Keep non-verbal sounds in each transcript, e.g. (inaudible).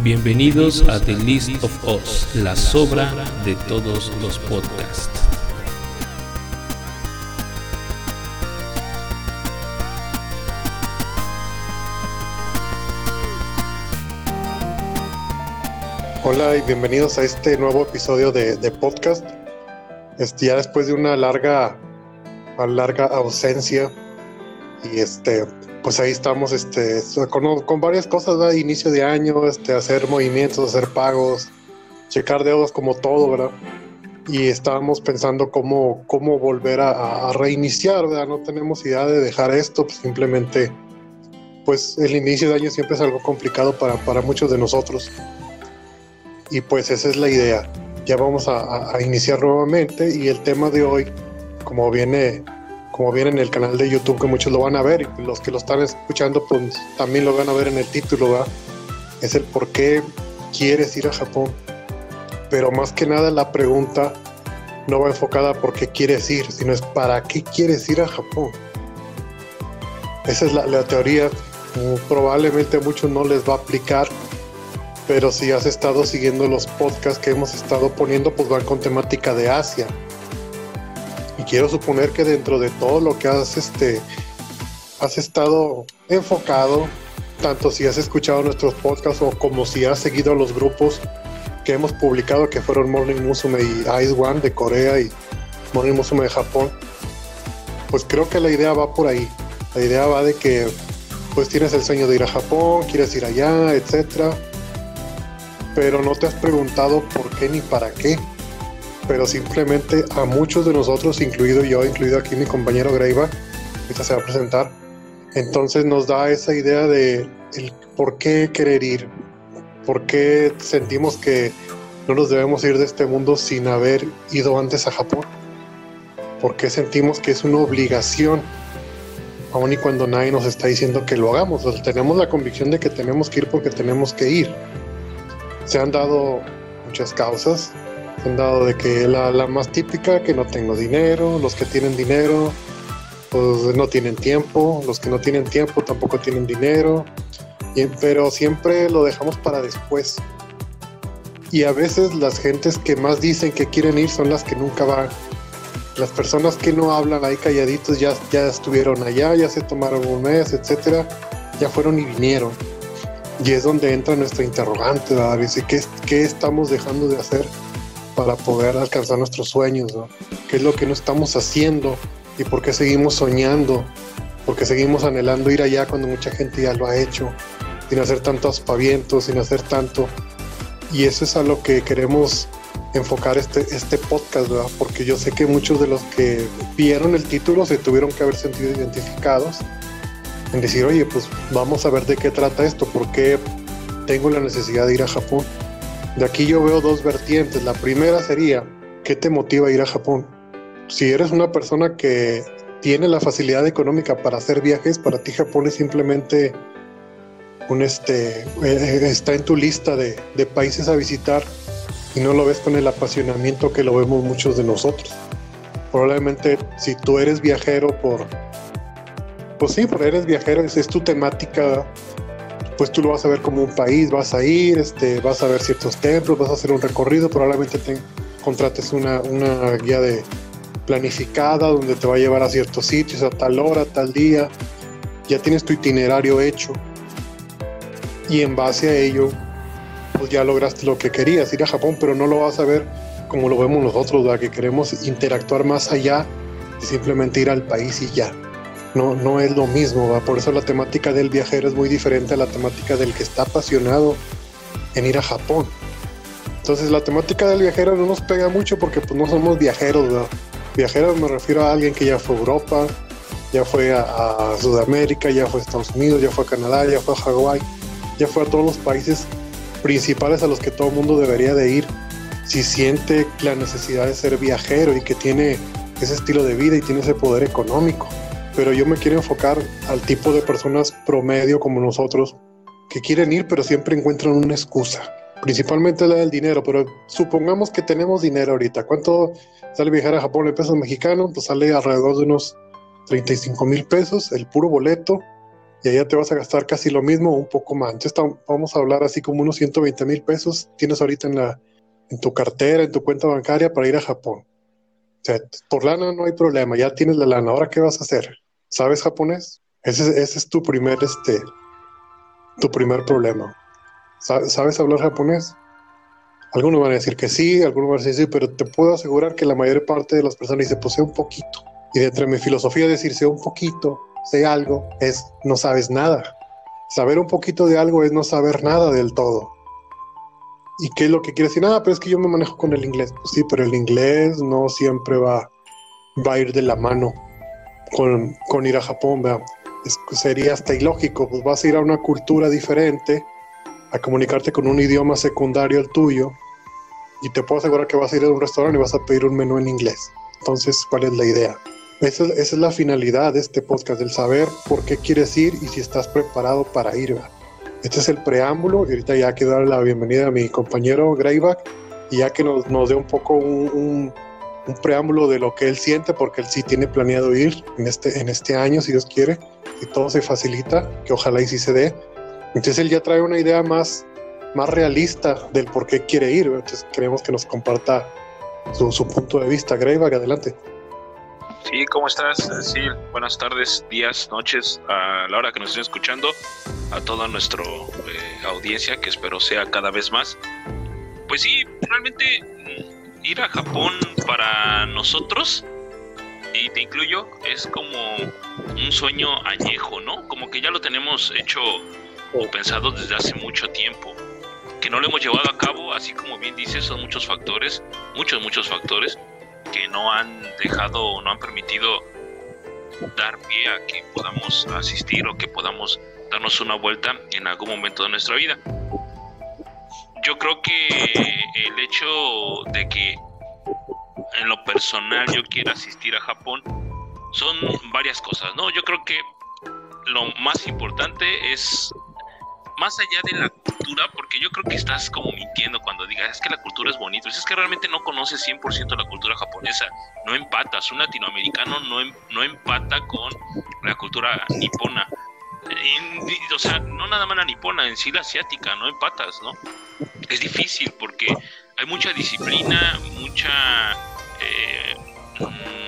Bienvenidos a The List of Us, la sobra de todos los podcasts. Hola y bienvenidos a este nuevo episodio de, podcast. Este, ya después de una larga, una larga ausencia y este, pues ahí estamos este, con, varias cosas, ¿verdad? inicio de año, este, hacer movimientos, hacer pagos, checar deudas como todo, ¿verdad? Y estábamos pensando cómo, cómo volver a, a reiniciar, ¿verdad? No tenemos idea de dejar esto, pues simplemente, pues el inicio de año siempre es algo complicado para, para muchos de nosotros. Y pues esa es la idea. Ya vamos a, a iniciar nuevamente y el tema de hoy, como viene como viene en el canal de YouTube, que muchos lo van a ver los que lo están escuchando, pues también lo van a ver en el título, ¿verdad? Es el por qué quieres ir a Japón. Pero más que nada la pregunta no va enfocada a por qué quieres ir, sino es para qué quieres ir a Japón. Esa es la, teoría. Probablemente a muchos no les va a aplicar, pero si has estado siguiendo los podcasts que hemos estado poniendo, pues van con temática de Asia y quiero suponer que dentro de todo lo que has este has estado enfocado tanto si has escuchado nuestros podcasts o como si has seguido los grupos que hemos publicado que fueron Morning Musume y Ice One de Corea y Morning Musume de Japón pues creo que la idea va por ahí. La idea va de que pues tienes el sueño de ir a Japón quieres ir allá etcétera pero no te has preguntado por qué ni para qué pero simplemente a muchos de nosotros, incluido yo, incluido aquí mi compañero Greiva, ahorita se va a presentar, entonces nos da esa idea de el por qué querer ir, por qué sentimos que no nos debemos ir de este mundo sin haber ido antes a Japón, por qué sentimos que es una obligación, aun y cuando nadie nos está diciendo que lo hagamos, tenemos la convicción de que tenemos que ir porque tenemos que ir. Se han dado muchas causas, han dado de que la, la, más típica, que no tengo dinero, los que tienen dinero, pues no tienen tiempo, los que no tienen tiempo tampoco tienen dinero, y, pero siempre lo dejamos para después. Y a veces las gentes que más dicen que quieren ir son las que nunca van. Las personas que no hablan ahí calladitos ya, ya estuvieron allá, ya se tomaron un mes, etcétera, ya fueron y vinieron. Y es donde entra nuestra interrogante, ¿verdad? ¿qué, ¿qué estamos dejando de hacer? Para poder alcanzar nuestros sueños, ¿no? ¿Qué es lo que no estamos haciendo y por qué seguimos soñando? ¿Por qué seguimos anhelando ir allá cuando mucha gente ya lo ha hecho? Sin hacer tantos pavientos, sin hacer tanto. Y eso es a lo que queremos enfocar este, este podcast, ¿verdad? Porque yo sé que muchos de los que vieron el título se tuvieron que haber sentido identificados en decir, oye, pues vamos a ver de qué trata esto, por qué tengo la necesidad de ir a Japón. De aquí yo veo dos vertientes. La primera sería, ¿qué te motiva a ir a Japón? Si eres una persona que tiene la facilidad económica para hacer viajes, para ti Japón es simplemente un este, eh, está en tu lista de, de países a visitar y no lo ves con el apasionamiento que lo vemos muchos de nosotros. Probablemente si tú eres viajero por, pues sí, por eres viajero, es, es tu temática pues tú lo vas a ver como un país, vas a ir, este, vas a ver ciertos templos, vas a hacer un recorrido, probablemente te contrates una, una guía de planificada donde te va a llevar a ciertos sitios a tal hora, tal día, ya tienes tu itinerario hecho y en base a ello pues ya lograste lo que querías, ir a Japón, pero no lo vas a ver como lo vemos nosotros, ¿verdad? que queremos interactuar más allá de simplemente ir al país y ya no, no es lo mismo, ¿va? por eso la temática del viajero es muy diferente a la temática del que está apasionado en ir a Japón. Entonces la temática del viajero no nos pega mucho porque pues no somos viajeros, ¿va? Viajeros me refiero a alguien que ya fue a Europa, ya fue a, Sudamérica, ya fue a Estados Unidos, ya fue a Canadá, ya fue a Hawái, ya fue a todos los países principales a los que todo el mundo debería de ir si siente la necesidad de ser viajero y que tiene ese estilo de vida y tiene ese poder económico pero yo me quiero enfocar al tipo de personas promedio como nosotros que quieren ir, pero siempre encuentran una excusa. Principalmente la del dinero, pero supongamos que tenemos dinero ahorita. ¿Cuánto sale viajar a Japón en pesos mexicanos? Pues sale alrededor de unos 35 mil pesos, el puro boleto y allá te vas a gastar casi lo mismo o un poco más. Entonces vamos a hablar así como unos 120 mil pesos tienes ahorita en, la, en tu cartera, en tu cuenta bancaria para ir a Japón. O sea, por lana no hay problema, ya tienes la lana. Ahora, ¿qué vas a hacer? ¿Sabes japonés? Ese, ese es tu primer, este, tu primer problema. ¿Sabes hablar japonés? Algunos van a decir que sí, algunos van a decir sí, pero te puedo asegurar que la mayor parte de las personas dice, pues sé un poquito. Y dentro de mi filosofía decir sé un poquito, sé algo, es no sabes nada. Saber un poquito de algo es no saber nada del todo. ¿Y qué es lo que quiere decir? Ah, pero es que yo me manejo con el inglés. Pues sí, pero el inglés no siempre va, va a ir de la mano con, ir a Japón, sería hasta ilógico, pues vas a ir a una cultura diferente, a comunicarte con un idioma secundario al tuyo, y te puedo asegurar que vas a ir a un restaurante y vas a pedir un menú en inglés. Entonces, ¿cuál es la idea? Esa, es la finalidad de este podcast, el saber por qué quieres ir y si estás preparado para ir. Este es el preámbulo y ahorita ya quiero dar la bienvenida a mi compañero Greyback y ya que nos, nos dé un poco un, preámbulo de lo que él siente, porque él sí tiene planeado ir en este, en este año, si Dios quiere, y todo se facilita, que ojalá y sí se dé. Entonces él ya trae una idea más, más realista del por qué quiere ir. Entonces queremos que nos comparta su, su punto de vista. Greyback, adelante. Sí, ¿cómo estás? Sí, buenas tardes, días, noches, a la hora que nos estén escuchando, a toda nuestra eh, audiencia, que espero sea cada vez más. Pues sí, realmente mm, ir a Japón para nosotros, y te incluyo, es como un sueño añejo, ¿no? Como que ya lo tenemos hecho o pensado desde hace mucho tiempo que no lo hemos llevado a cabo, así como bien dices, son muchos factores, muchos, muchos factores, que no han dejado o no han permitido dar pie a que podamos asistir o que podamos darnos una vuelta en algún momento de nuestra vida. Yo creo que el hecho de que en lo personal yo quiera asistir a Japón son varias cosas, ¿no? Yo creo que lo más importante es más allá de la cultura, porque yo creo que estás como mintiendo cuando digas, es que la cultura es bonita, es que realmente no conoces 100% la cultura japonesa, no empatas, un latinoamericano no, em, no empata con la cultura nipona. O sea, no nada más la nipona, en sí la asiática, no empatas, ¿no? Es difícil porque hay mucha disciplina, mucha... Eh, mm,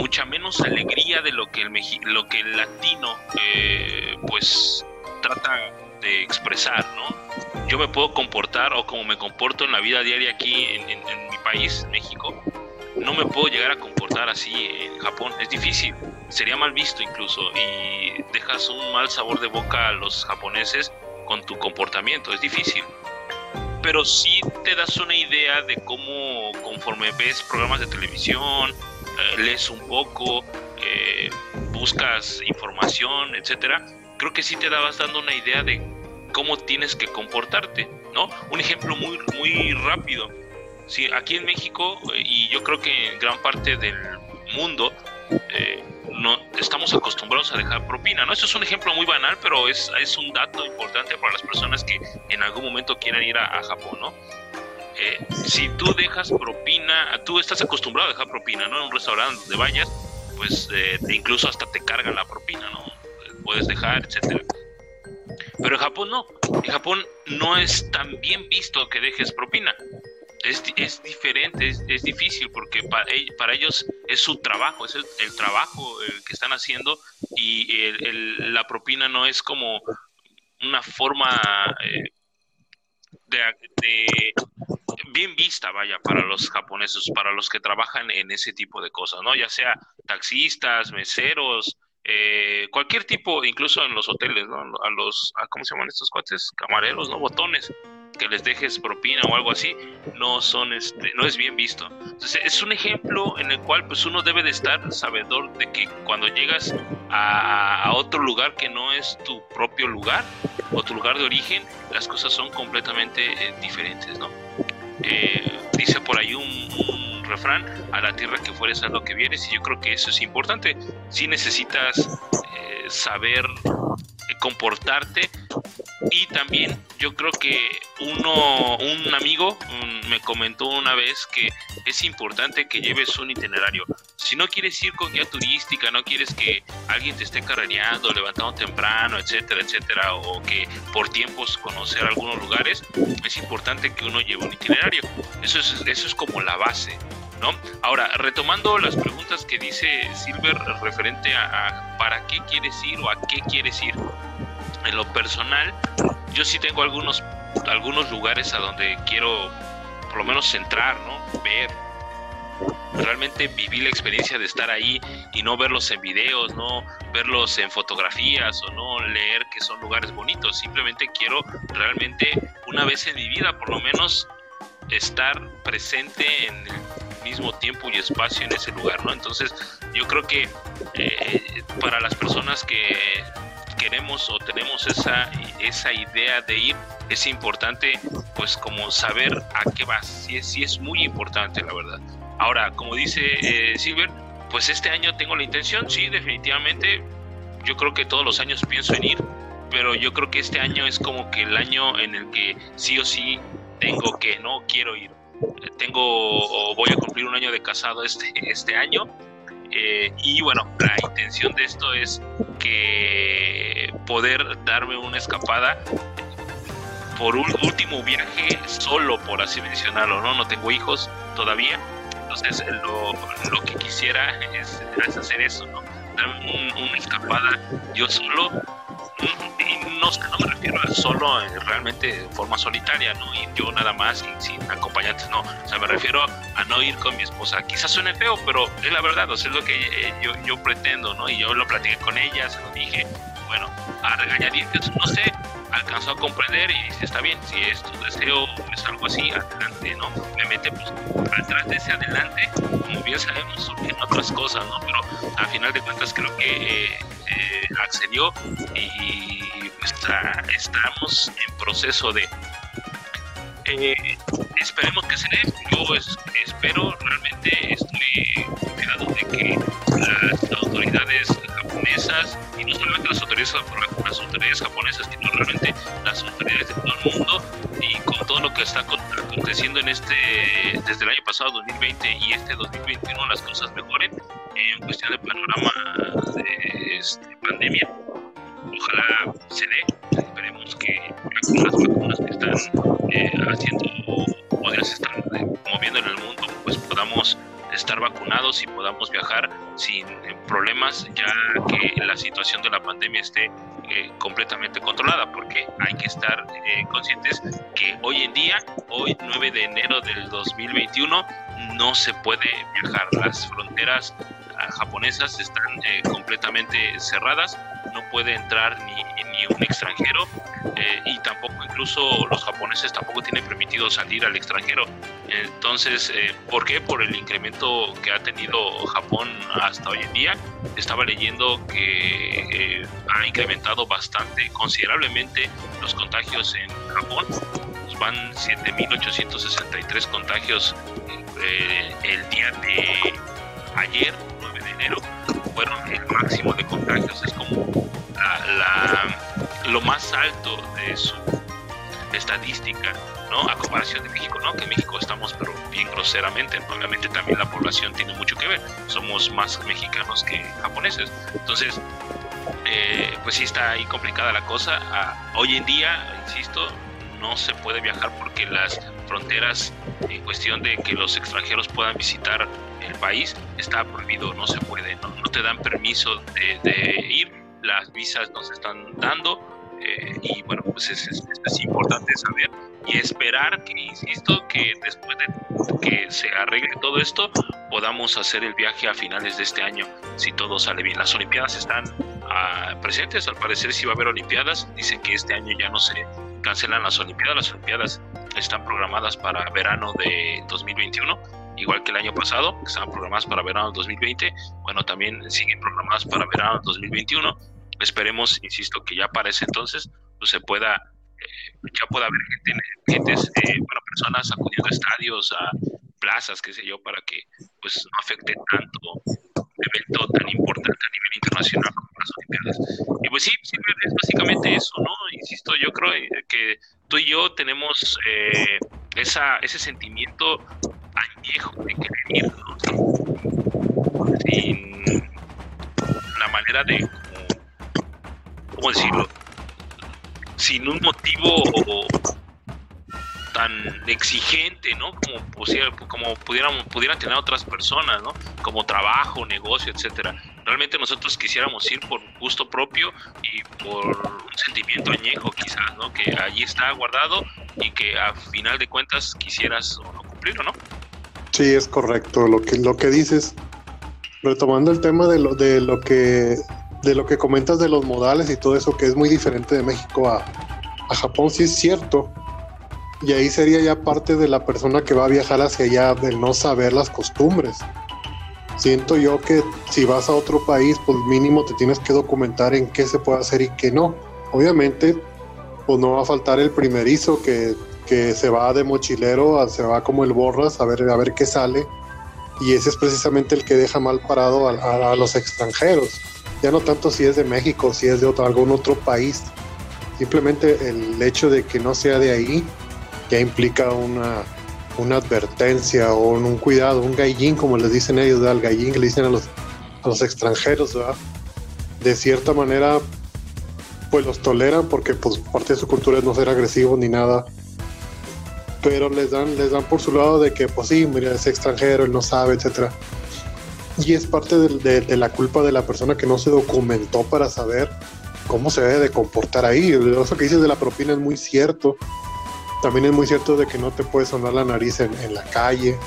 mucha menos alegría de lo que el, lo que el latino eh, pues trata de expresar, ¿no? Yo me puedo comportar o como me comporto en la vida diaria aquí en, mi país, México, no me puedo llegar a comportar así en Japón, es difícil, sería mal visto incluso y dejas un mal sabor de boca a los japoneses con tu comportamiento, es difícil. Pero sí te das una idea de cómo conforme ves programas de televisión, eh, lees un poco, eh, buscas información, etcétera, creo que sí te dabas dando una idea de cómo tienes que comportarte, ¿no? Un ejemplo muy, muy rápido. Sí, aquí en México, eh, y yo creo que en gran parte del mundo, eh, no estamos acostumbrados a dejar propina, ¿no? Eso es un ejemplo muy banal, pero es, es un dato importante para las personas que en algún momento quieran ir a, Japón, ¿no? Eh, si tú dejas propina, tú estás acostumbrado a dejar propina, ¿no? En un restaurante donde vayas, pues incluso hasta te cargan la propina, ¿no? puedes dejar, etcétera. Pero en Japón no. En Japón no es tan bien visto que dejes propina. Es, es diferente, es, es, difícil porque para, para, ellos es su trabajo, es el, trabajo el que están haciendo y el, la propina no es como una forma eh, de, bien vista, vaya, para los japoneses, para los que trabajan en ese tipo de cosas, ¿no? Ya sea taxistas, meseros, eh, cualquier tipo, incluso en los hoteles, ¿no? A los, ¿cómo se llaman estos cuates? Camareros, ¿no? Botones, que les dejes propina o algo así, no son, este, no es bien visto. Entonces, es un ejemplo en el cual, pues, uno debe de estar sabedor de que cuando llegas a, otro lugar que no es tu propio lugar o tu lugar de origen, las cosas son completamente eh, diferentes, ¿no? Eh, dice por ahí un refrán, a la tierra que fueres a lo que vienes, y yo creo que eso es importante. Si necesitas eh, saber eh, comportarte y también yo creo que uno, un amigo me comentó una vez que es importante que lleves un itinerario. Si no quieres ir con guía turística, no quieres que alguien te esté carrereando, levantando temprano, etcétera, etcétera, o que por tiempos conocer algunos lugares, es importante que uno lleve un itinerario. Eso es, eso es como la base. ¿No? Ahora, retomando las preguntas que dice Silver referente a, para qué quieres ir o a qué quieres ir. En lo personal, yo sí tengo algunos, algunos lugares a donde quiero por lo menos centrar, ¿no? Ver, realmente vivir la experiencia de estar ahí y no verlos en videos, no verlos en fotografías o no leer que son lugares bonitos. Simplemente quiero realmente una vez en mi vida por lo menos estar presente en el mismo tiempo y espacio en ese lugar, ¿no? Entonces yo creo que eh, para las personas que queremos o tenemos esa, esa idea de ir, es importante pues como saber a qué vas, sí, es, es muy importante la verdad. Ahora, como dice eh, Silver, pues este año tengo la intención, sí, definitivamente, yo creo que todos los años pienso en ir, pero yo creo que este año es como que el año en el que sí o sí tengo que, no quiero ir. Tengo o voy a cumplir un año de casado este, este año eh, y bueno, la intención de esto es que poder darme una escapada por un último viaje solo, por así mencionarlo, ¿no? No tengo hijos todavía, entonces lo, lo que quisiera es, hacer eso, ¿no? Darme una escapada yo solo y no, me refiero a solo realmente de forma solitaria, ¿no? Y yo nada más sin acompañantes, no. O sea, me refiero a no ir con mi esposa. Quizás suene feo, pero es la verdad, o sea, es lo que eh, yo, yo pretendo, ¿no? Y yo lo platiqué con ella, se lo dije, bueno, a regañadientes, no sé, alcanzó a comprender y dice, está bien, si es tu deseo, es algo así, adelante, ¿no? Obviamente, pues, atrás de ese adelante, como bien sabemos, surgen otras cosas, ¿no? Pero a final de cuentas creo que eh, accedió y pues, estamos en proceso de... Eh, esperemos que se dé. Yo espero, realmente estoy confiado de que las autoridades japonesas, y no solamente las autoridades, las autoridades japonesas, sino realmente las autoridades de todo el mundo, y con todo lo que está aconteciendo en este, desde el año pasado, 2020, y este 2021, las cosas mejoren en cuestión de panorama de este, pandemia. Ojalá se dé, esperemos que las vacunas que están eh, haciendo o ya se están eh, moviendo en el mundo, pues podamos estar vacunados y podamos viajar sin eh, problemas, ya que la situación de la pandemia esté completamente controlada, porque hay que estar conscientes que hoy en día, hoy 9 de enero del 2021, no se puede viajar. Las fronteras japonesas están eh, completamente cerradas, no puede entrar ni, ni un extranjero eh, y tampoco incluso los japoneses tampoco tienen permitido salir al extranjero. Entonces, eh, ¿por qué? Por el incremento que ha tenido Japón hasta hoy en día. Estaba leyendo que ha incrementado bastante, considerablemente, los contagios en Japón. van 7.863 contagios el día de ayer fueron el máximo de contagios, es como la, lo más alto de su estadística, ¿no? A comparación de México, ¿no? Que en México estamos, pero bien groseramente, obviamente también la población tiene mucho que ver, somos más mexicanos que japoneses, entonces, eh, pues sí está ahí complicada la cosa. Ah, hoy en día, insisto, no se puede viajar porque las fronteras en cuestión de que los extranjeros puedan visitar el país está prohibido, no se puede, no, te dan permiso de, ir, las visas nos están dando eh, y bueno, pues es, es, importante saber y esperar que, insisto, que después de que se arregle todo esto, podamos hacer el viaje a finales de este año, si todo sale bien. Las Olimpiadas están ah, presentes, al parecer si va a haber Olimpiadas, dicen que este año ya no se cancelan las Olimpiadas, las Olimpiadas están programadas para verano de 2021 igual que el año pasado, que estaban programadas para verano 2020, bueno, también siguen programadas para verano 2021. Esperemos, insisto, que ya para ese entonces pues, se pueda, eh, ya pueda haber gente, eh, bueno, personas acudiendo a estadios, a plazas, qué sé yo, para que pues no afecte tanto evento tan importante a nivel internacional como las Olimpiadas. Y pues sí, sí es básicamente eso, ¿no? Insisto, yo creo que tú y yo tenemos eh, esa, ese sentimiento añejo de querer ir, ¿no? Sin la manera de, ¿cómo decirlo? Sin un motivo o tan exigente, ¿no? Como, pudieran, pudieran tener otras personas, ¿no? Como trabajo, negocio, etcétera. Realmente nosotros quisiéramos ir por gusto propio y por un sentimiento añejo, quizás, ¿no? Que allí está guardado y que a final de cuentas quisieras o no cumplir, ¿o no? Sí, es correcto. Lo que, lo que dices, retomando el tema de lo, de lo que de lo que comentas de los modales y todo eso que es muy diferente de México a, a Japón, sí es cierto y ahí sería ya parte de la persona que va a viajar hacia allá, del no saber las costumbres. Siento yo que si vas a otro país, pues mínimo te tienes que documentar en qué se puede hacer y qué no. Obviamente, pues no va a faltar el primerizo que, que se va de mochilero, se va como el borras a ver, a ver qué sale. Y ese es precisamente el que deja mal parado a, los extranjeros. Ya no tanto si es de México, si es de otro, algún otro país. Simplemente el hecho de que no sea de ahí ya implica una, una advertencia o un, cuidado, un gallín, como les dicen ellos, al gallín que le dicen a los, a los extranjeros, de cierta manera, pues los toleran porque pues parte de su cultura es no ser agresivo ni nada, pero les dan, les dan por su lado de que pues sí, mira, es extranjero, él no sabe, etcétera. Y es parte de, de, la culpa de la persona que no se documentó para saber cómo se debe de comportar ahí. Eso que dices de la propina es muy cierto. También es muy cierto de que no te puedes sonar la nariz en, la calle.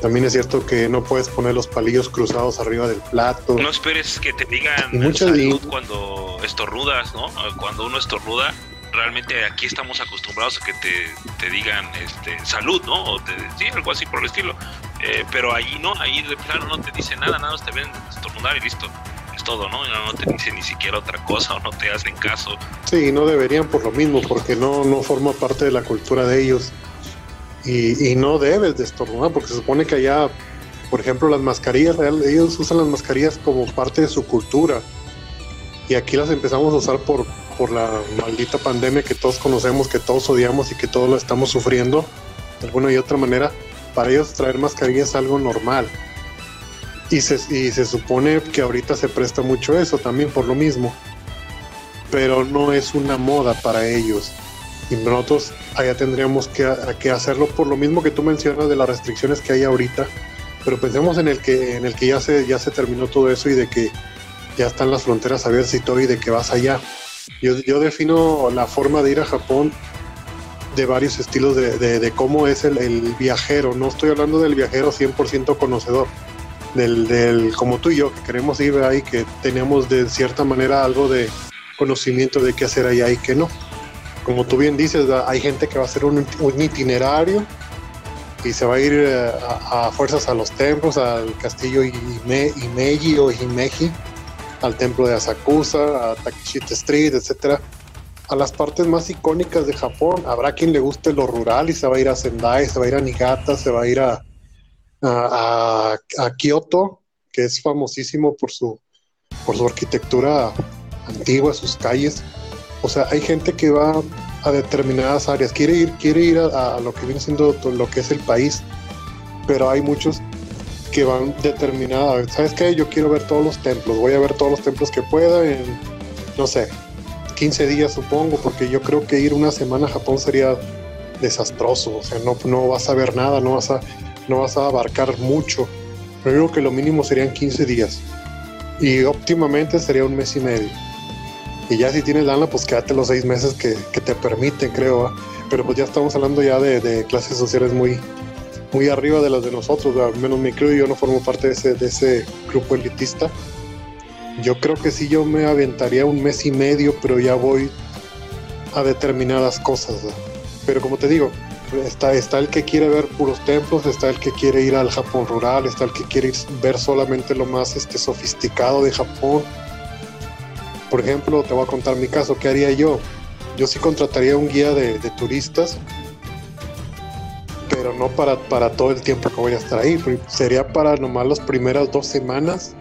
También es cierto que no puedes poner los palillos cruzados arriba del plato. No esperes que te digan salud cuando estornudas, ¿no? Cuando uno estornuda, realmente aquí estamos acostumbrados a que te, digan este, salud, ¿no? O te, sí, algo así por el estilo. Eh, pero ahí no, ahí de plano no te dice nada, nada, te ven estornudar y listo todo, ¿no? No te dicen ni siquiera otra cosa o no te hacen caso. Sí, no deberían por lo mismo, porque no, no forma parte de la cultura de ellos. Y, no debes de estornudar, porque se supone que allá, por ejemplo, las mascarillas, ellos usan las mascarillas como parte de su cultura. Y aquí las empezamos a usar por, por la maldita pandemia que todos conocemos, que todos odiamos y que todos lo estamos sufriendo de alguna y otra manera. Para ellos traer mascarillas es algo normal. Y se, y se supone que ahorita se presta mucho eso también por lo mismo. Pero no es una moda para ellos. Y nosotros allá tendríamos que, que, hacerlo por lo mismo que tú mencionas de las restricciones que hay ahorita. Pero pensemos en el que, en el que ya, se, ya se terminó todo eso y de que ya están las fronteras abiertas y de que vas allá. Yo, yo defino la forma de ir a Japón de varios estilos de, de, de cómo es el, el, viajero. No estoy hablando del viajero 100% conocedor, del, del, como tú y yo, que queremos ir ahí, que tenemos de cierta manera algo de conocimiento de qué hacer allá y qué no. Como tú bien dices, hay gente que va a hacer un, itinerario y se va a ir eh, a, fuerzas a los templos, al castillo Ime, Imeji o Himeji, al templo de Asakusa, a Takeshita Street, etcétera, a las partes más icónicas de Japón. Habrá quien le guste lo rural y se va a ir a Sendai, se va a ir a Niigata, se va a ir a, a, Kioto, que es famosísimo por su, por su arquitectura antigua, sus calles. O sea, hay gente que va a determinadas áreas, quiere ir, quiere ir a, lo que viene siendo lo que es el país, pero hay muchos que van determinados. ¿Sabes qué? Yo quiero ver todos los templos, voy a ver todos los templos que pueda en, no sé, 15 días supongo, porque yo creo que ir una semana a Japón sería desastroso, o sea, no, no vas a ver nada, no vas a no vas a abarcar mucho. Pero digo que lo mínimo serían 15 días. Y óptimamente sería un mes y medio. Y ya si tienes lana, pues quédate los seis meses que, te permiten, creo. Pero pues ya estamos hablando ya de, clases sociales muy, muy arriba de las de nosotros. Al menos me creo yo no formo parte de ese, de ese grupo elitista. Yo creo que sí yo me aventaría un mes y medio, pero ya voy a determinadas cosas. Pero como te digo, Está, está el que quiere ver puros templos, está el que quiere ir al Japón rural, está el que quiere ver solamente lo más este, sofisticado de Japón. Por ejemplo, te voy a contar mi caso, ¿qué haría yo? Yo sí contrataría un guía de, turistas, pero no para, para todo el tiempo que voy a estar ahí, sería para nomás las primeras dos semanas,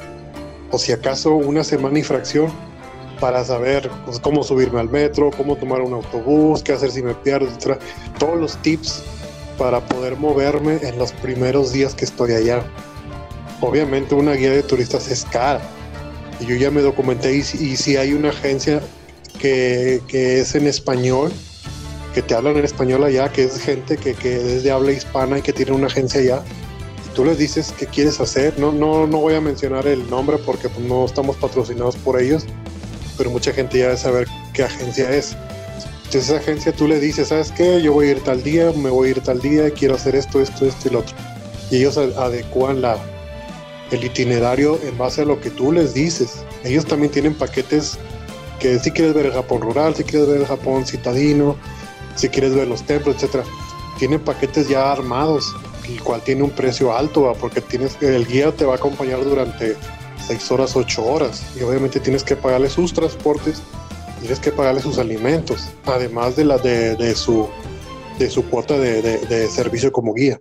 o si acaso una semana y fracción para saber pues, cómo subirme al metro, cómo tomar un autobús, qué hacer si me pierdo, etc. Todos los tips para poder moverme en los primeros días que estoy allá. Obviamente una guía de turistas es cara, Y yo ya me documenté y, si hay una agencia que, que, es en español, que te hablan en español allá, que es gente que, que es de habla hispana y que tiene una agencia allá. Y tú les dices qué quieres hacer. No, no, no voy a mencionar el nombre porque pues, no estamos patrocinados por ellos, pero mucha gente ya debe saber qué agencia es. Entonces esa agencia tú le dices, ¿sabes qué? Yo voy a ir tal día, me voy a ir tal día, quiero hacer esto, esto, esto y lo otro. Y ellos adecuan la, el itinerario en base a lo que tú les dices. Ellos también tienen paquetes que si quieres ver el Japón rural, si quieres ver el Japón citadino, si quieres ver los templos, etcétera, tienen paquetes ya armados, el cual tiene un precio alto, porque tienes el guía te va a acompañar durante 6 horas, 8 horas, y obviamente tienes que pagarle sus transportes tienes que pagarle sus alimentos, además de la de, su de su cuota de, servicio como guía.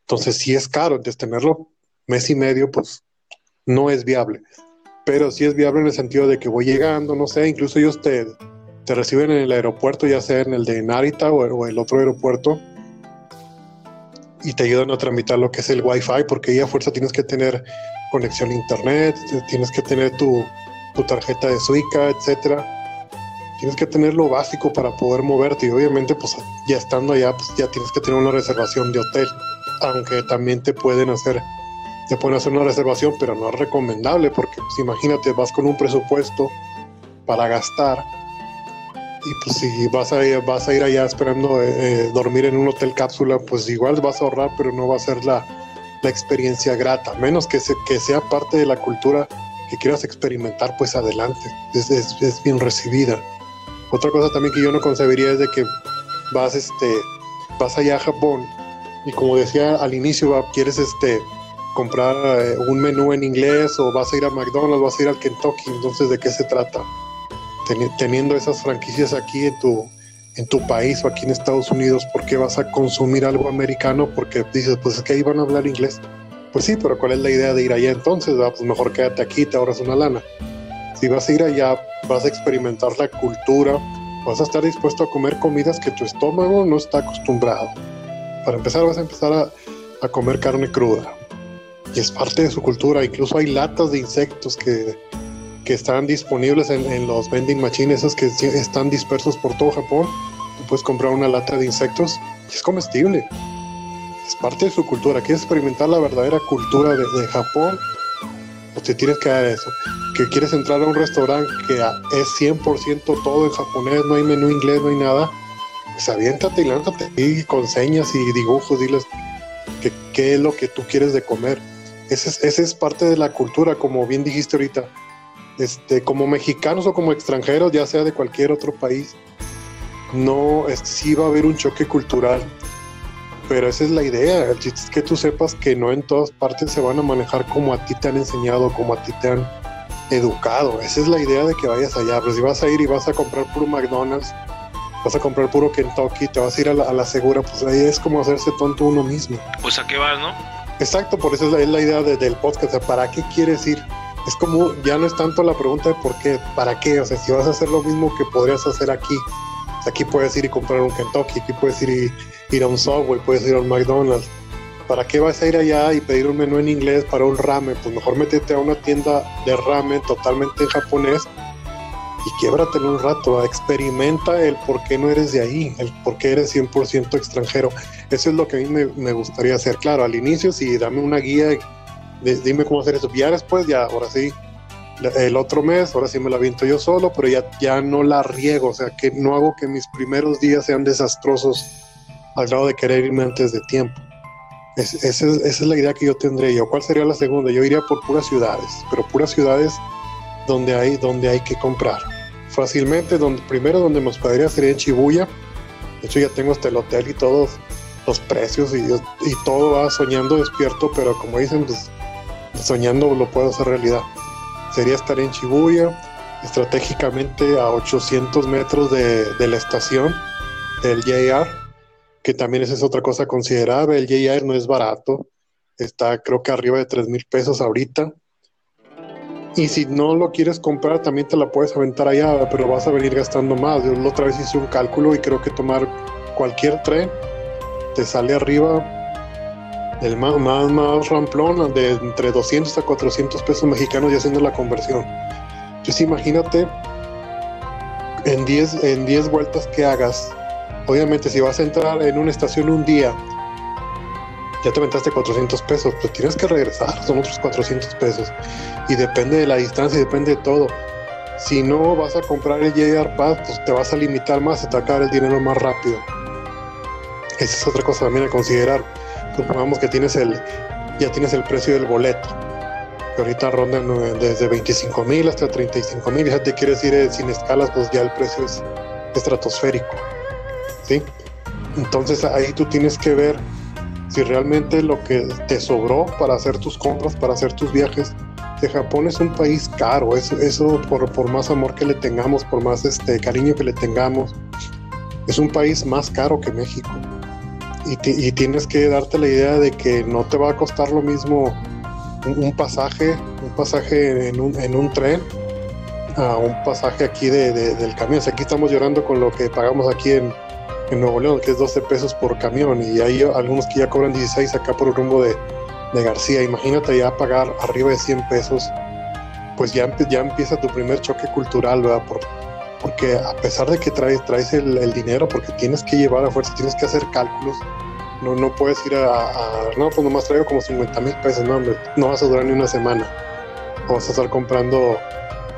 Entonces sí es caro, entonces tenerlo mes y medio, pues no es viable. Pero sí es viable en el sentido de que voy llegando, no sé, incluso ellos te, te reciben en el aeropuerto, ya sea en el de Narita o, el otro aeropuerto, y te ayudan a tramitar lo que es el Wi-Fi, porque ahí a fuerza tienes que tener conexión a internet, tienes que tener tu, tu tarjeta de Suica, etcétera. Tienes que tener lo básico para poder moverte y obviamente pues ya estando allá pues ya tienes que tener una reservación de hotel, aunque también te pueden hacer te pueden hacer una reservación, pero no es recomendable porque pues, imagínate vas con un presupuesto para gastar y pues si vas a vas a ir allá esperando eh, eh, dormir en un hotel cápsula, pues igual vas a ahorrar, pero no va a ser la, la experiencia grata, menos que, se, que sea parte de la cultura que quieras experimentar, pues adelante, es, es, bien recibida. Otra cosa también que yo no concebiría es de que vas, este, vas allá a Japón y como decía al inicio, quieres este, comprar eh, un menú en inglés o vas a ir a McDonald's, vas a ir al Kentucky, entonces ¿de qué se trata? teniendo esas franquicias aquí en tu, en tu país o aquí en Estados Unidos, ¿por qué vas a consumir algo americano? Porque dices, pues es que ahí van a hablar inglés. Pues sí, pero ¿cuál es la idea de ir allá entonces? Pues mejor quédate aquí, te ahorras una lana. Si vas a ir allá, vas a experimentar la cultura, vas a estar dispuesto a comer comidas que tu estómago no está acostumbrado. Para empezar, vas a empezar a, comer carne cruda. Y es parte de su cultura. Incluso hay latas de insectos que, que están disponibles en, los vending machines, esos que están dispersos por todo Japón. Tú puedes comprar una lata de insectos y es comestible. Es parte de su cultura. Quieres experimentar la verdadera cultura de, de Japón, pues te tienes que dar eso que quieres entrar a un restaurante que es 100% todo en japonés, no hay menú inglés, no hay nada, pues aviéntate y lánzate y con señas y dibujos, diles qué es lo que tú quieres de comer. Esa es, es parte de la cultura, como bien dijiste ahorita. Este, como mexicanos o como extranjeros, ya sea de cualquier otro país, no, este, sí va a haber un choque cultural. Pero esa es la idea, el chiste es que tú sepas que no en todas partes se van a manejar como a ti te han enseñado, como a ti te han educado. Esa es la idea de que vayas allá. Pero si vas a ir y vas a comprar puro McDonald's, vas a comprar puro Kentucky, te vas a ir a la, segura, pues ahí es como hacerse tonto uno mismo. Pues a qué vas, ¿no? Exacto, por eso es la, idea del podcast. ¿Para qué quieres ir? Es como, ya no es tanto la pregunta de por qué, ¿para qué? O sea, si vas a hacer lo mismo que podrías hacer aquí, aquí puedes ir y comprar un Kentucky, aquí puedes ir y ir a un Subway, puedes ir a un McDonald's ¿Para qué vas a ir allá y pedir un menú en inglés para un ramen? Pues mejor métete a una tienda de ramen totalmente en japonés y québratelo un rato, experimenta el por qué no eres de ahí, el por qué eres 100% extranjero. Eso es lo que a mí me, gustaría hacer. Claro, al inicio sí, dame una guía, dime cómo hacer eso. Ya después, ya, ahora sí, el otro mes, ahora sí me la viento yo solo, pero ya, ya no la riego, o sea, que no hago que mis primeros días sean desastrosos al grado de querer irme antes de tiempo esa, es, la idea que yo tendría yo. ¿Cuál sería la segunda? Yo iría por puras ciudades, pero puras ciudades donde hay, donde hay que comprar. Fácilmente, donde, primero donde nos podría sería en Shibuya. De hecho, ya tengo hasta el hotel y todos los precios y, y todo va soñando despierto, pero como dicen, pues, soñando lo puedo hacer realidad. Sería estar en Shibuya, estratégicamente a 800 metros de, la estación del JR que también esa es otra cosa considerable. El JR no es barato, está creo que arriba de 3 mil pesos ahorita. Y si no lo quieres comprar, también te la puedes aventar allá, pero vas a venir gastando más. Yo la otra vez hice un cálculo y creo que tomar cualquier tren te sale arriba el más, más, más ramplón, de entre 200 a 400 pesos mexicanos y haciendo la conversión. Entonces imagínate en 10 en 10 vueltas que hagas, obviamente si vas a entrar en una estación un día, ya te aventaste 400 pesos, pues tienes que regresar, son otros 400 pesos. Y depende de la distancia, y depende de todo. Si no vas a comprar el JR Pass, pues te vas a limitar más, a te el dinero más rápido. Esa es otra cosa también a considerar. Supongamos que tienes el, ya tienes el precio del boleto. Que ahorita rondan desde 25 mil hasta 35 mil. Ya te quieres ir eh, sin escalas, pues ya el precio es estratosférico. ¿Sí? Entonces ahí tú tienes que ver si realmente lo que te sobró para hacer tus compras, para hacer tus viajes, de Japón es un país caro, eso, eso por, por, más amor que le tengamos, por más este cariño que le tengamos, es un país más caro que México. Y, tienes que darte la idea de que no te va a costar lo mismo un, pasaje, un pasaje en un, en un, tren a un pasaje aquí de, del camión. aquí estamos llorando con lo que pagamos aquí en, en Nuevo León, que es 12 pesos por camión, y hay algunos que ya cobran 16 acá por el rumbo de, de García. Imagínate ya pagar arriba de 100 pesos, pues ya, ya empieza tu primer choque cultural, ¿verdad? Porque a pesar de que traes, traes el, dinero, porque tienes que llevar a fuerza, tienes que hacer cálculos, no, no puedes ir a, no, pues nomás traigo como 50 mil pesos, no, no vas a durar ni una semana. Vas a estar comprando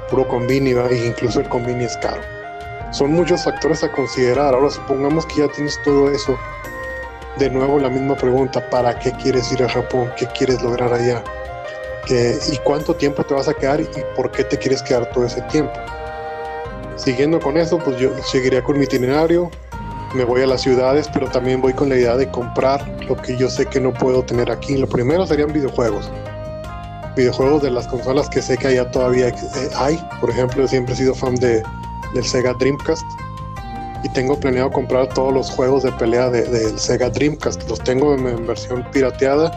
puro convini, e incluso el convini es caro son muchos factores a considerar. Ahora supongamos que ya tienes todo eso. De nuevo la misma pregunta, ¿para qué quieres ir a Japón? ¿Qué quieres lograr allá? ¿Y cuánto tiempo te vas a quedar y por qué te quieres quedar todo ese tiempo? Siguiendo con eso, pues yo seguiría con mi itinerario, me voy a las ciudades, pero también voy con la idea de comprar lo que yo sé que no puedo tener aquí. Lo primero serían videojuegos. Videojuegos de las consolas que sé que allá todavía eh, hay. Por ejemplo, siempre he sido fan de, del Sega Dreamcast y tengo planeado comprar todos los juegos de pelea del Sega Dreamcast. Los tengo en, versión pirateada,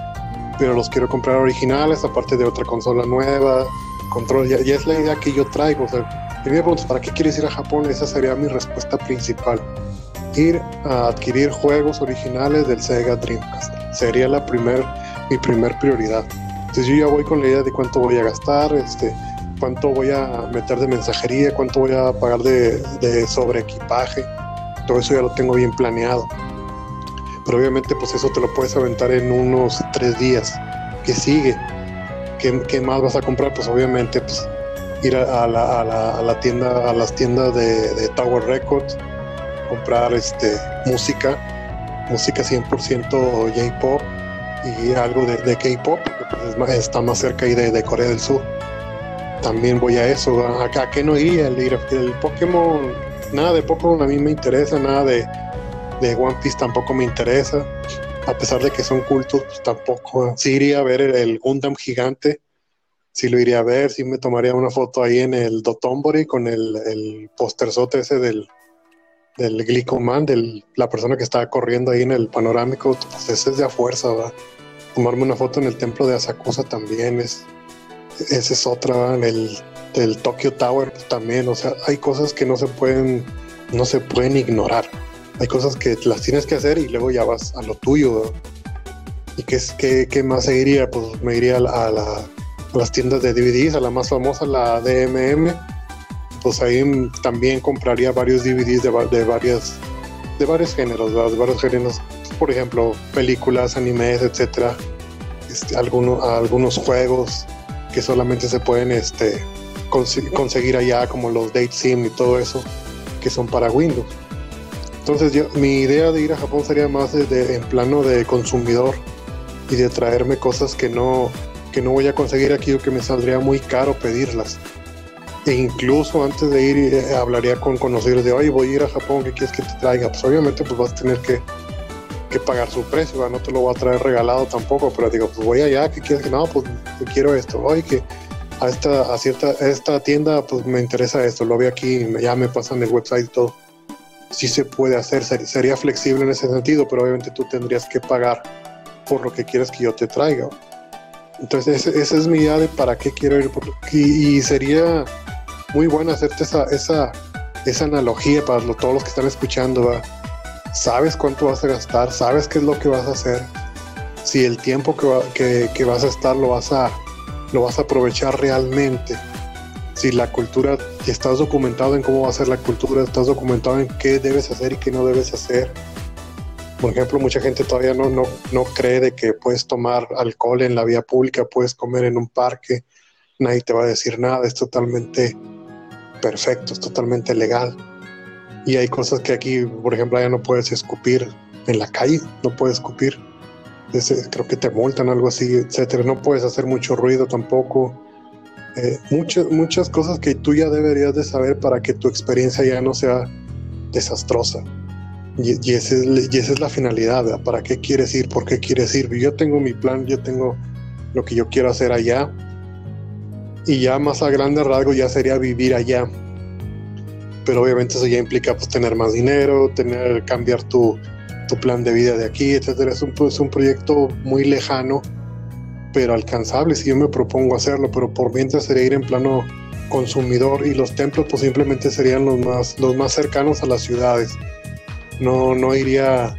pero los quiero comprar originales, aparte de otra consola nueva, control. Ya, es la idea que yo traigo. O sea, me preguntas, ¿para qué quieres ir a Japón? Esa sería mi respuesta principal. Ir a adquirir juegos originales del Sega Dreamcast. Sería la primer, mi primer prioridad. Entonces yo ya voy con la idea de cuánto voy a gastar, este, cuánto voy a meter de mensajería, cuánto voy a pagar de, de sobre equipaje, todo eso ya lo tengo bien planeado. Pero obviamente pues eso te lo puedes aventar en unos tres días. ¿Qué sigue? ¿Qué, más vas a comprar? Pues obviamente pues ir a, la, a, la, tienda, a las tiendas de, Tower Records, comprar este, música, música 100% J-Pop y algo de, K-Pop, pues está más cerca ahí de Corea del Sur también voy a eso. ¿A, qué no iría? El, el Pokémon, nada de Pokémon a mí me interesa, nada de, de One Piece tampoco me interesa. A pesar de que son cultos, pues tampoco. Sí iría a ver el, Gundam gigante, sí lo iría a ver, sí me tomaría una foto ahí en el Dotonbori con el, el posterzote ese del, del Glicoman, de la persona que estaba corriendo ahí en el panorámico, pues ese es de a fuerza, ¿verdad? Tomarme una foto en el templo de Asakusa también es, esa es otra, el, el Tokyo Tower también, o sea, hay cosas que no se pueden, no se pueden ignorar. Hay cosas que las tienes que hacer y luego ya vas a lo tuyo. ¿Y qué, qué, qué más seguiría? Pues me iría a, las tiendas de DVDs, a la más famosa, la DMM. Pues ahí también compraría varios DVDs de, de varias de varios géneros, de varios géneros, por ejemplo, películas, animes, etcétera, este, algunos, juegos, que solamente se pueden este, conseguir allá, como los Date Sim y todo eso, que son para Windows. Entonces, yo, mi idea de ir a Japón sería más de, en plano de consumidor y de traerme cosas que no, que no voy a conseguir aquí o que me saldría muy caro pedirlas. E incluso antes de ir, eh, hablaría con conocidos de, oye, voy a ir a Japón, ¿qué quieres que te traiga? Pues obviamente pues vas a tener que que pagar su precio, no te lo voy a traer regalado tampoco, pero digo, pues voy allá, ¿qué quieres que no? Pues quiero esto, oye, que a esta, a cierta, esta tienda, pues me interesa esto, lo veo aquí, ya me pasan el website y todo. Sí se puede hacer, sería flexible en ese sentido, pero obviamente tú tendrías que pagar por lo que quieres que yo te traiga. Entonces, esa es mi idea de para qué quiero ir. Y, sería muy bueno hacerte esa, esa, esa analogía para todos los que están escuchando. sabes cuánto vas a gastar, sabes qué es lo que vas a hacer si el tiempo que, que, vas a estar lo vas a, lo vas a aprovechar realmente. Si la cultura, estás documentado en cómo va a ser la cultura, estás documentado en qué debes hacer y qué no debes hacer. Por ejemplo, mucha gente todavía no, no, no cree de que puedes tomar alcohol en la vía pública, puedes comer en un parque, nadie te va a decir nada, es totalmente perfecto, es totalmente legal. Y hay cosas que aquí, por ejemplo, ya no puedes escupir en la calle, no puedes escupir. creo que te multan, algo así, etcétera. No puedes hacer mucho ruido tampoco. Eh, muchas, muchas cosas que tú ya deberías de saber para que tu experiencia ya no sea desastrosa. Y, y, esa, es, la finalidad, ¿Para qué quieres ir? ¿Por qué quieres ir? Yo tengo mi plan, yo tengo lo que yo quiero hacer allá. Y ya más a grande rasgo ya sería vivir allá pero obviamente eso ya implica pues tener más dinero, tener, cambiar tu, plan de vida de aquí, etcétera. Es un, es un proyecto muy lejano, pero alcanzable si yo me propongo hacerlo, pero por mientras sería ir en plano consumidor y los templos pues simplemente serían los más, los más cercanos a las ciudades. No, no iría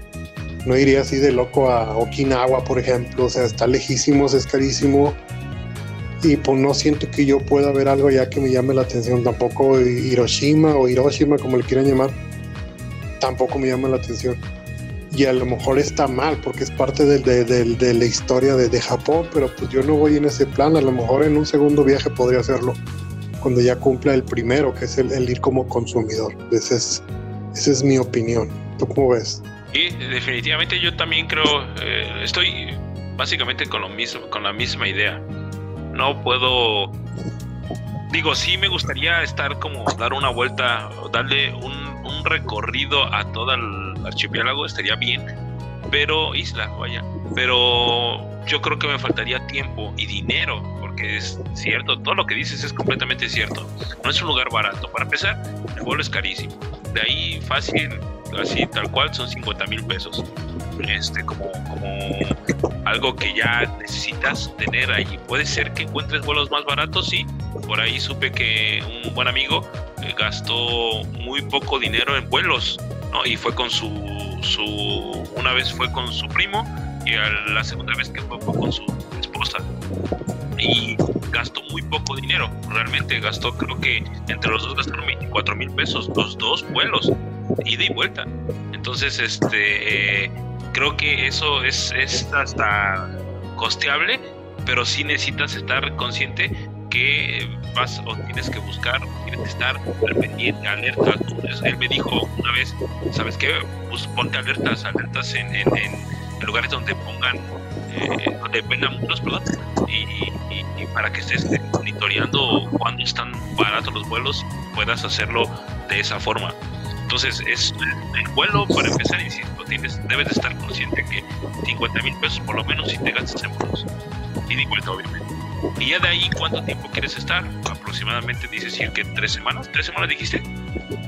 no iría así de loco a Okinawa, por ejemplo, o sea, está lejísimo, es carísimo y pues no siento que yo pueda ver algo ya que me llame la atención. Tampoco Hiroshima o Hiroshima, como le quieran llamar, tampoco me llama la atención. Y a lo mejor está mal porque es parte de, la historia de, Japón, pero pues yo no voy en ese plan. A lo mejor en un segundo viaje podría hacerlo cuando ya cumpla el primero, que es el, ir como consumidor. Esa es, esa es mi opinión. ¿Tú cómo ves? Y definitivamente yo también creo, eh, estoy básicamente con, lo mismo, con la misma idea no puedo. Digo, sí me gustaría estar como dar una vuelta, darle un, recorrido a todo el archipiélago, estaría bien. Pero, isla, vaya. Pero yo creo que me faltaría tiempo y dinero, porque es cierto, todo lo que dices es completamente cierto. No es un lugar barato. Para empezar, el vuelo es carísimo. De ahí fácil, así tal cual, son 50 mil pesos. Este, como, como algo que ya necesitas tener ahí. Puede ser que encuentres vuelos más baratos, sí. Por ahí supe que un buen amigo eh, gastó muy poco dinero en vuelos, ¿no? Y fue con su, su, una vez fue con su primo y la segunda vez que fue fue con su esposa. Y gastó muy poco dinero, realmente gastó creo que entre los dos gastaron 24 mil pesos, los dos vuelos, ida y vuelta. Entonces, este, eh, creo que eso es, hasta costeable, pero sí necesitas estar consciente que vas o tienes que buscar, tienes que estar al pendiente, alerta. Él me dijo una vez, ¿sabes qué? Pues ponte alertas, alertas en, lugares donde pongan, eh, donde vendan muchos, perdón, y, para que estés monitoreando cuando están baratos los vuelos, puedas hacerlo de esa forma. Entonces, es el vuelo, para empezar, insisto, tienes, debes de estar consciente que 50 mil pesos por lo menos si te gastas en vuelos. Y de vuelta, obviamente. Y ya de ahí, ¿cuánto tiempo quieres estar? Aproximadamente dices decir que tres semanas. ¿Tres semanas dijiste?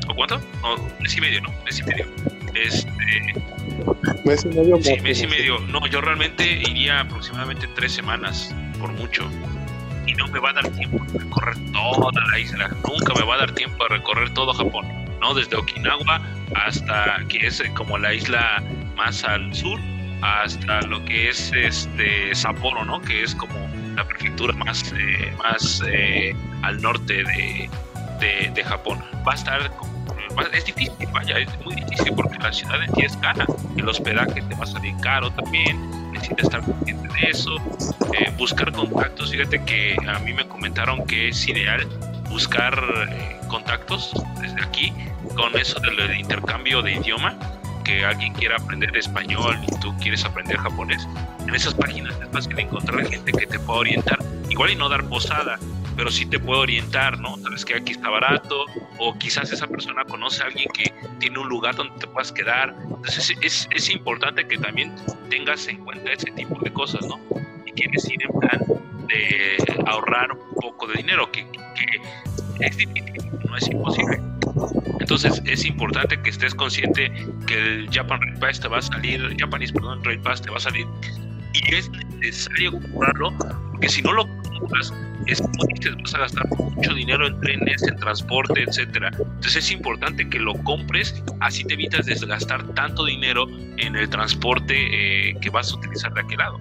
¿O cuánto? No, mes y medio, ¿no? Mes y medio. Este. Mes y medio. Sí, mes y medio. No, yo realmente iría aproximadamente tres semanas, por mucho. Y no me va a dar tiempo de recorrer toda la isla. Nunca me va a dar tiempo de recorrer todo Japón. ¿No? Desde Okinawa hasta que es eh, como la isla más al sur, hasta lo que es este Sapporo, ¿no? Que es como la prefectura más, eh, más eh, al norte de, de, Japón. Va a estar es difícil, vaya, es muy difícil porque la ciudad en sí es cara, el hospedaje te va a salir caro también, necesitas estar consciente de eso, buscar contactos, fíjate que a mí me comentaron que es ideal buscar contactos desde aquí con eso del intercambio de idioma, que alguien quiera aprender español y tú quieres aprender japonés, en esas páginas es fácil encontrar gente que te pueda orientar, igual y no dar posada, pero sí te puede orientar, ¿no? Sabes que aquí está barato, o quizás esa persona conoce a alguien que tiene un lugar donde te puedas quedar. Entonces es, es importante que también tengas en cuenta ese tipo de cosas, ¿no? Y quieres ir en plan de ahorrar un poco de dinero, que, que es difícil, no es imposible entonces es importante que estés consciente que el Japan Rail Pass te va a salir, Japanese, perdón, Rail Pass te va a salir y es necesario comprarlo porque si no lo compras es como dices, vas a gastar mucho dinero en trenes, en transporte, etcétera. Entonces es importante que lo compres, así te evitas desgastar tanto dinero en el transporte eh, que vas a utilizar de aquel lado.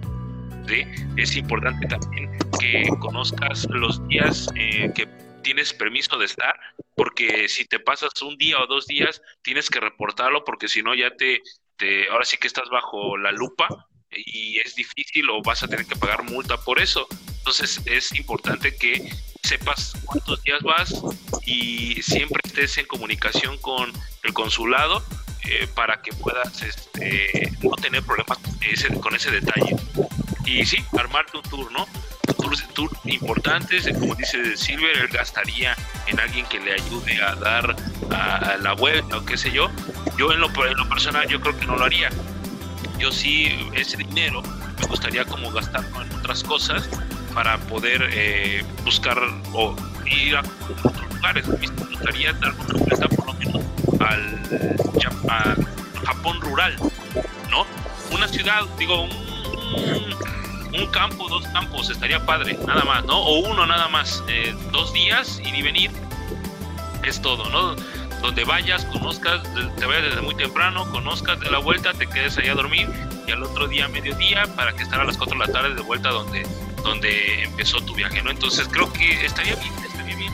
¿Sí? Es importante también que conozcas los días eh, que tienes permiso de estar, porque si te pasas un día o dos días, tienes que reportarlo, porque si no ya te, te, ahora sí que estás bajo la lupa y es difícil o vas a tener que pagar multa por eso. Entonces es importante que sepas cuántos días vas y siempre estés en comunicación con el consulado eh, para que puedas este, no tener problemas con ese detalle. Y sí, armarte un tour, ¿no? Tours, tour importantes, como dice Silver, él gastaría en alguien que le ayude a dar a, la vuelta o qué sé yo. Yo en lo, en lo personal yo creo que no lo haría yo sí ese dinero me gustaría como gastarlo en otras cosas para poder eh, buscar o ir a otros lugares. Me gustaría dar una vuelta por lo menos al, Japón rural, ¿no? Una ciudad, digo, un, un, campo, dos campos, estaría padre, nada más, ¿no? O uno nada más, eh, dos días ir y venir, es todo, ¿no? donde vayas, conozcas, te vayas desde muy temprano, conozcas de la vuelta, te quedes ahí a dormir y al otro día, mediodía, para que estar a las 4 de la tarde de vuelta donde, donde empezó tu viaje, ¿no? Entonces creo que estaría bien, estaría bien.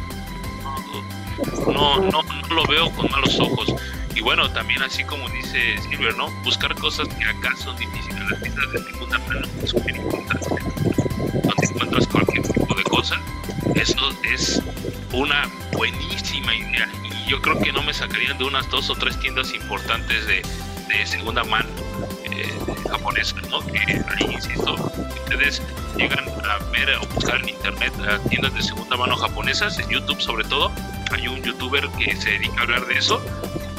No, no, no, lo veo con malos ojos. Y bueno, también así como dice Silver, ¿no? Buscar cosas que acá son difíciles. Las tiendas de segunda mano son súper importantes. Donde encuentras cualquier tipo de cosa. Eso es una buenísima idea yo creo que no me sacarían de unas dos o tres tiendas importantes de, de segunda mano eh, japonesas, ¿no? Que ahí, insisto, ustedes llegan a ver o buscar en internet tiendas de segunda mano japonesas, en YouTube sobre todo, hay un youtuber que se dedica a hablar de eso.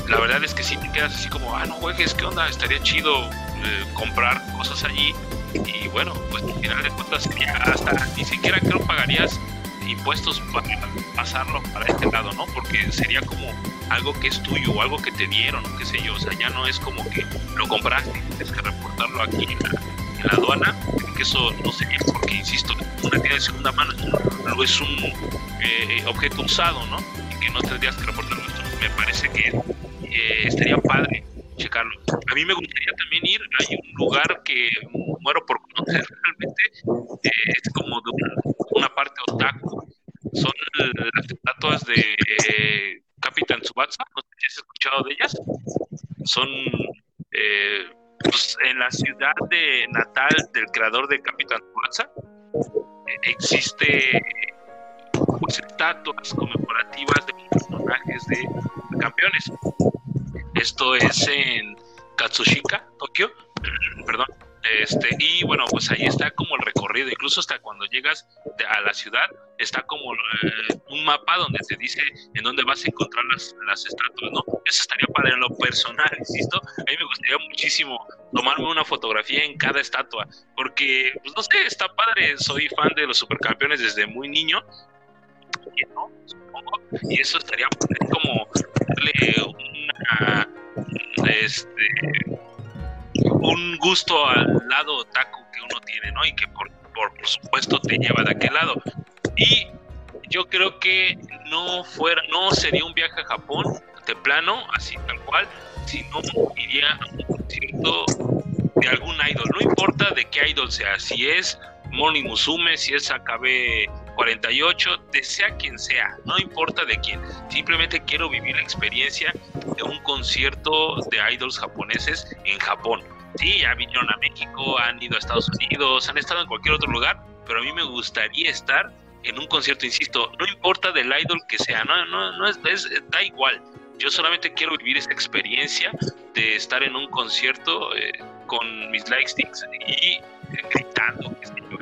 La verdad es que si te quedas así como, ah, no juegues, ¿qué onda? Estaría chido eh, comprar cosas allí. Y bueno, pues al final de cuentas, hasta ni siquiera creo pagarías impuestos para pasarlo para este lado, ¿no? Porque sería como algo que es tuyo o algo que te dieron o qué sé yo, o sea, ya no es como que lo compraste, tienes que reportarlo aquí en la, aduana, que eso no sería, porque insisto, una tienda de segunda mano no es un eh, objeto usado, ¿no? Y que no tendrías que reportarlo. Esto me parece que eh, estaría padre checarlo. A mí me gustaría también ir, hay un lugar que muero por conocer realmente, eh, es como de una, parte otaku, son las estatuas de eh, Capitán Tsubasa, no sé has escuchado de ellas, son eh, pues, en la ciudad de natal del creador de Capitán Tsubasa, existe pues, estatuas conmemorativas de personajes de campeones. Esto es en Katsushika, Tokio, (clears throat) perdón. Este, y bueno, pues ahí está como el recorrido, incluso hasta cuando llegas a la ciudad, está como eh, un mapa donde te dice en dónde vas a encontrar las, las estatuas, ¿no? Eso estaría para en lo personal, (laughs) insisto. A mí me gustaría muchísimo tomarme una fotografía en cada estatua, porque, pues no sé, está padre, soy fan de los supercampeones desde muy niño, y eso estaría como una, este, un gusto al lado otaku que uno tiene, ¿no? Y que por, por, supuesto te lleva de aquel lado. Y yo creo que no fuera, no sería un viaje a Japón de plano, así tal cual, sino iría a un concierto de algún idol, no importa de qué idol sea, si es Moni Musume, si es AKB 48, de sea quien sea, no importa de quién, simplemente quiero vivir la experiencia de un concierto de idols japoneses en Japón. Sí, ya vinieron a México, han ido a Estados Unidos, han estado en cualquier otro lugar, pero a mí me gustaría estar en un concierto, insisto, no importa del idol que sea, no, no, no es, da igual. Yo solamente quiero vivir esa experiencia de estar en un concierto eh, con mis lightsticks y gritando.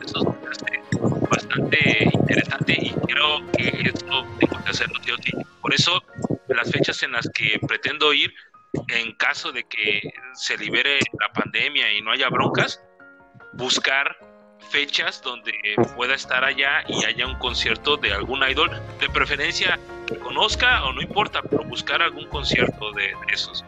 Eso es bastante interesante y creo que esto tengo que hacerlo, tío. Por eso, las fechas en las que pretendo ir, en caso de que se libere la pandemia y no haya broncas, buscar fechas donde pueda estar allá y haya un concierto de algún idol, de preferencia que conozca o no importa, pero buscar algún concierto de, esos.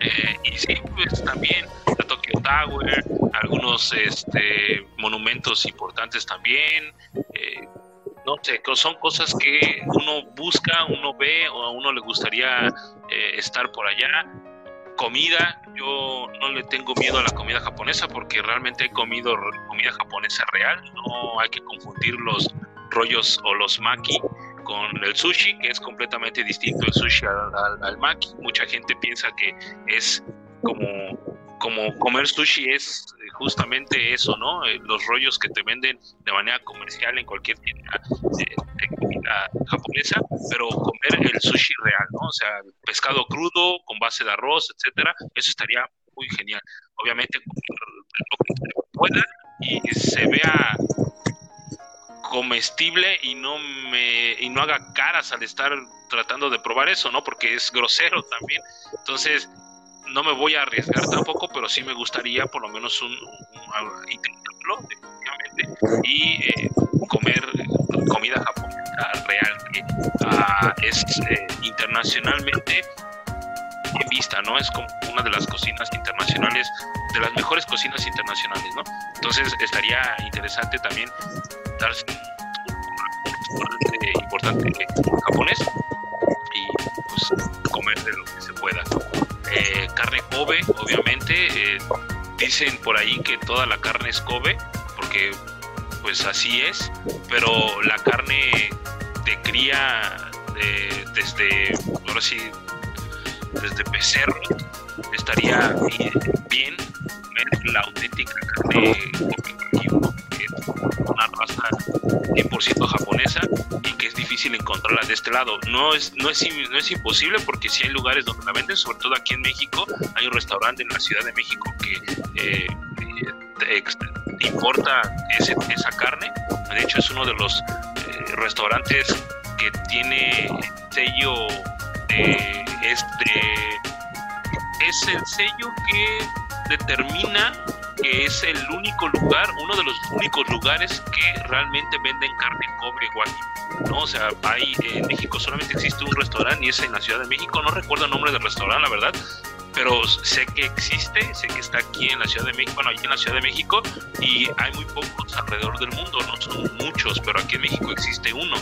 Eh, y sí, pues también la Tokyo Tower, algunos este, monumentos importantes también. Eh, no sé, son cosas que uno busca, uno ve o a uno le gustaría eh, estar por allá. Comida, yo no le tengo miedo a la comida japonesa porque realmente he comido comida japonesa real, no hay que confundir los rollos o los maki con el sushi, que es completamente distinto el sushi al, al maki. Mucha gente piensa que es como como comer sushi es justamente eso, ¿no? Eh, los rollos que te venden de manera comercial en cualquier tienda eh, de comida japonesa, pero comer el sushi real, ¿no? O sea, pescado crudo con base de arroz, etcétera, eso estaría muy genial. Obviamente lo que pueda y se vea comestible y no me y no haga caras al estar tratando de probar eso, ¿no? Porque es grosero también. Entonces, no me voy a arriesgar tampoco, pero sí me gustaría por lo menos un, intentarlo definitivamente y eh, comer comida japonesa real que ah, es eh, internacionalmente en vista, ¿no? Es como una de las cocinas internacionales, de las mejores cocinas internacionales, ¿no? Entonces estaría interesante también darse importante japonés y pues comer de lo que se pueda. Eh, carne Kobe, obviamente. Eh, dicen por ahí que toda la carne es Kobe, porque pues así es, pero la carne de cría desde, ahora sí, desde becerro, estaría bien, la auténtica carne una raza 100% japonesa y que es difícil encontrarla de este lado. No es, no es, no es imposible porque si hay lugares donde la venden, sobre todo aquí en México. Hay un restaurante en la Ciudad de México que eh, eh, importa esa carne. De hecho, es uno de los eh, restaurantes que tiene sello este es el sello que determina que es el único lugar, uno de los únicos lugares que realmente venden carne Kobe Wagyu. ¿no? O sea, hay, en México solamente existe un restaurante y es en la Ciudad de México. No recuerdo el nombre del restaurante, la verdad, pero sé que existe, sé que está aquí en la Ciudad de México, bueno, aquí en la Ciudad de México, y hay muy pocos alrededor del mundo, no son muchos, pero aquí en México existe uno.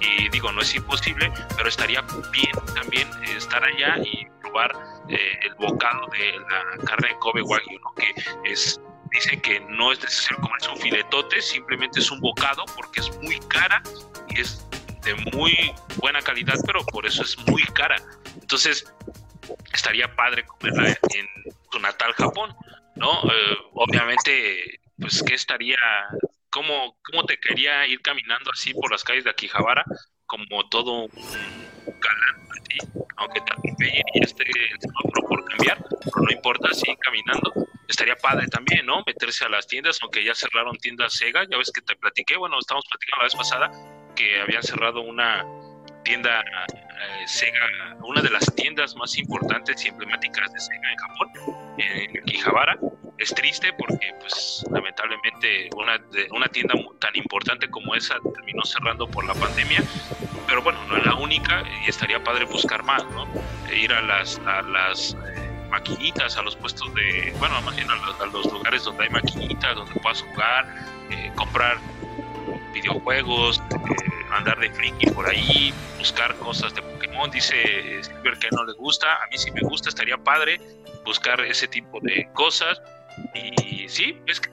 Y digo, no es imposible, pero estaría bien también estar allá y probar eh, el bocado de la carne de Kobe Wagyu, que es dice que no es necesario comerse un filetote, simplemente es un bocado porque es muy cara y es de muy buena calidad, pero por eso es muy cara. Entonces, estaría padre comerla en tu natal Japón, ¿no? Eh, obviamente, pues, ¿qué estaría, cómo, cómo te quería ir caminando así por las calles de Akihabara? Como todo un galán, aunque te atropellen y esté semáforo por cambiar, pero no importa, sigue caminando. Estaría padre también, ¿no? Meterse a las tiendas, aunque ya cerraron tiendas Sega, ya ves que te platiqué, bueno, estábamos platicando la vez pasada que habían cerrado una tienda eh, Sega, una de las tiendas más importantes y emblemáticas de Sega en Japón, en Akihabara. Es triste porque, pues, lamentablemente, una, una tienda tan importante como esa terminó cerrando por la pandemia. Pero bueno, no es la única y estaría padre buscar más, ¿no? E ir a las, a las eh, maquinitas, a los puestos de, bueno, más bien a los, a los, lugares donde hay maquinitas, donde puedas jugar, eh, comprar videojuegos, eh, andar de friki por ahí, buscar cosas de Pokémon. Dice Silver que no le gusta, a mí sí me gusta, estaría padre buscar ese tipo de cosas. Y sí, es que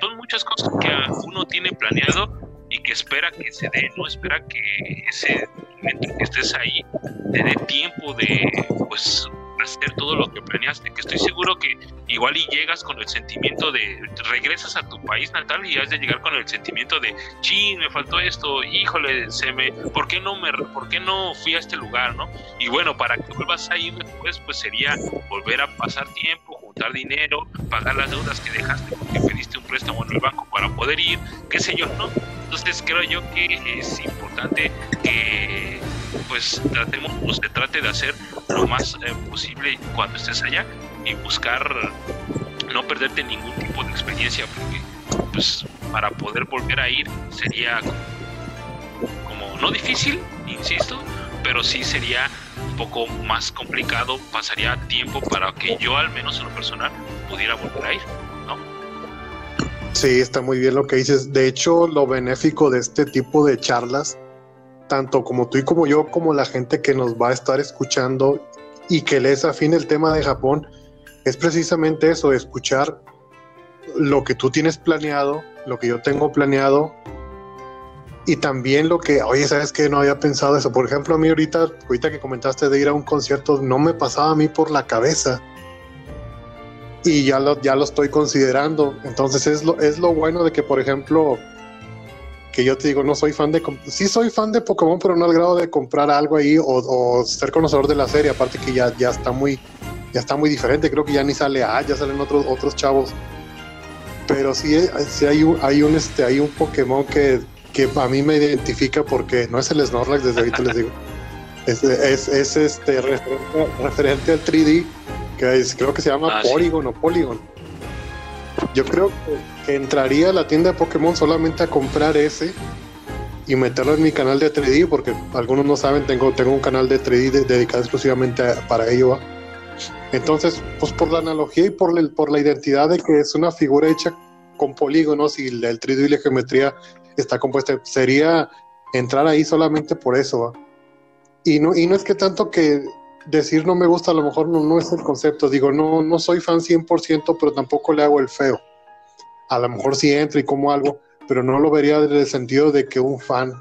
son muchas cosas que uno tiene planeado y que espera que se dé, no espera que ese momento que estés ahí te dé tiempo de pues hacer todo lo que planeaste, que estoy seguro que igual y llegas con el sentimiento de, regresas a tu país natal y has de llegar con el sentimiento de, chin, me faltó esto, híjole, se me, ¿por qué no me, por qué no fui a este lugar, no? Y bueno, para que vuelvas a ir después, pues sería volver a pasar tiempo, juntar dinero, pagar las deudas que dejaste porque pediste un préstamo en el banco para poder ir, qué sé yo, ¿no? Entonces creo yo que es importante que pues tratemos o se trate de hacer lo más eh, posible cuando estés allá y buscar no perderte ningún tipo de experiencia porque pues para poder volver a ir sería como, no difícil insisto pero sí sería un poco más complicado pasaría tiempo para que yo al menos en lo personal pudiera volver a ir Sí, está muy bien lo que dices. De hecho, lo benéfico de este tipo de charlas, tanto como tú y como yo, como la gente que nos va a estar escuchando y que les afine el tema de Japón, es precisamente eso, escuchar lo que tú tienes planeado, lo que yo tengo planeado y también lo que, oye, ¿sabes que No había pensado eso. Por ejemplo, a mí ahorita, ahorita que comentaste de ir a un concierto, no me pasaba a mí por la cabeza y ya lo, ya lo estoy considerando. Entonces es lo, es lo bueno de que, por ejemplo, que yo te digo, no soy fan de... Sí soy fan de Pokémon, pero no al grado de comprar algo ahí o, ser conocedor de la serie. Aparte que ya, ya está muy ya está muy diferente. Creo que ya ni sale A, ya salen otros, otros chavos. Pero sí, sí hay, un, hay, un, este, hay un Pokémon que, que a mí me identifica porque no es el Snorlax, desde ahorita les digo. (laughs) Es, es, es este referente, referente al 3D que creo que se llama ah, Polygon o Polygon. Yo creo que, entraría a la tienda de Pokémon solamente a comprar ese y meterlo en mi canal de 3D, porque algunos no saben, tengo, tengo un canal de 3D dedicado exclusivamente para ello. Entonces, pues por la analogía y por, el, por la identidad de que es una figura hecha con polígonos y el 3D y la geometría está compuesta, sería entrar ahí solamente por eso. Y no, y no es que tanto que decir no me gusta a lo mejor no, no es el concepto. Digo, no, no soy fan 100%, pero tampoco le hago el feo. A lo mejor sí entro y como algo, pero no lo vería desde el sentido de que un fan,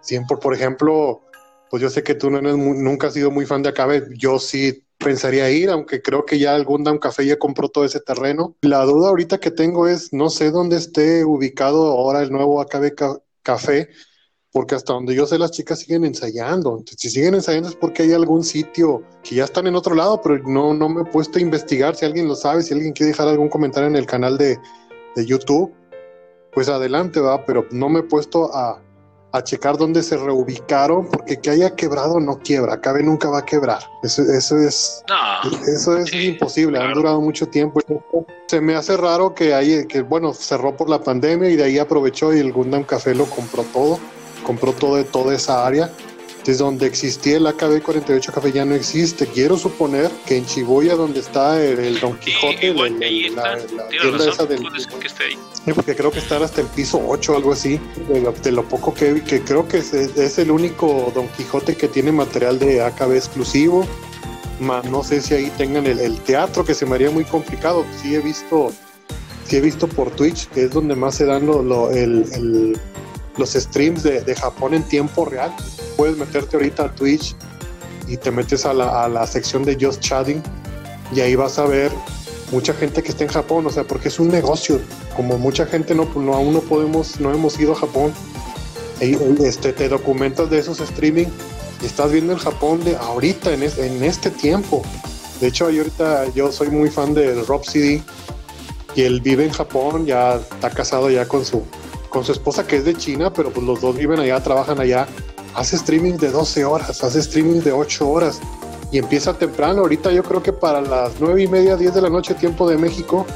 siempre, por ejemplo, pues yo sé que tú no eres nunca has sido muy fan de Acabe, yo sí pensaría ir, aunque creo que ya algún Down Café ya compró todo ese terreno. La duda ahorita que tengo es, no sé dónde esté ubicado ahora el nuevo Acabe Café, porque hasta donde yo sé las chicas siguen ensayando. si siguen ensayando es porque hay algún sitio que ya están en otro lado, pero no, no me he puesto a investigar. Si alguien lo sabe, si alguien quiere dejar algún comentario en el canal de, de YouTube, pues adelante, va, pero no me he puesto a, a checar dónde se reubicaron, porque que haya quebrado no quiebra, Cabe nunca va a quebrar. Eso, eso es, eso es imposible, han durado mucho tiempo. Se me hace raro que hay, que bueno, cerró por la pandemia y de ahí aprovechó y el Gundam Café lo compró todo compró todo, toda esa área. Desde donde existía el AKB48 Café ya no existe. Quiero suponer que en Chiboya, donde está el, Don Quijote, la, tienda esa del. porque creo que está hasta el piso 8 o algo así. De lo, poco que, que creo que es, es, el único Don Quijote que tiene material de AKB exclusivo. no sé si ahí tengan el, teatro, que se me haría muy complicado. Sí he visto, sí he visto por Twitch, que es donde más se dan lo, el los streams de, Japón en tiempo real. Puedes meterte ahorita a Twitch y te metes a la, sección de Just Chatting y ahí vas a ver mucha gente que está en Japón, o sea, porque es un negocio. Como mucha gente no, no aún no podemos, no hemos ido a Japón, este, te documentas de esos streaming y estás viendo el Japón de ahorita, en, en este tiempo. De hecho, ahorita yo soy muy fan de Rob CD y él vive en Japón, ya está casado ya con su con su esposa que es de China, pero pues los dos viven allá, trabajan allá. Hace streaming de 12 horas, hace streaming de 8 horas y empieza temprano. Ahorita yo creo que para las 9 y media, 10 de la noche, tiempo de México,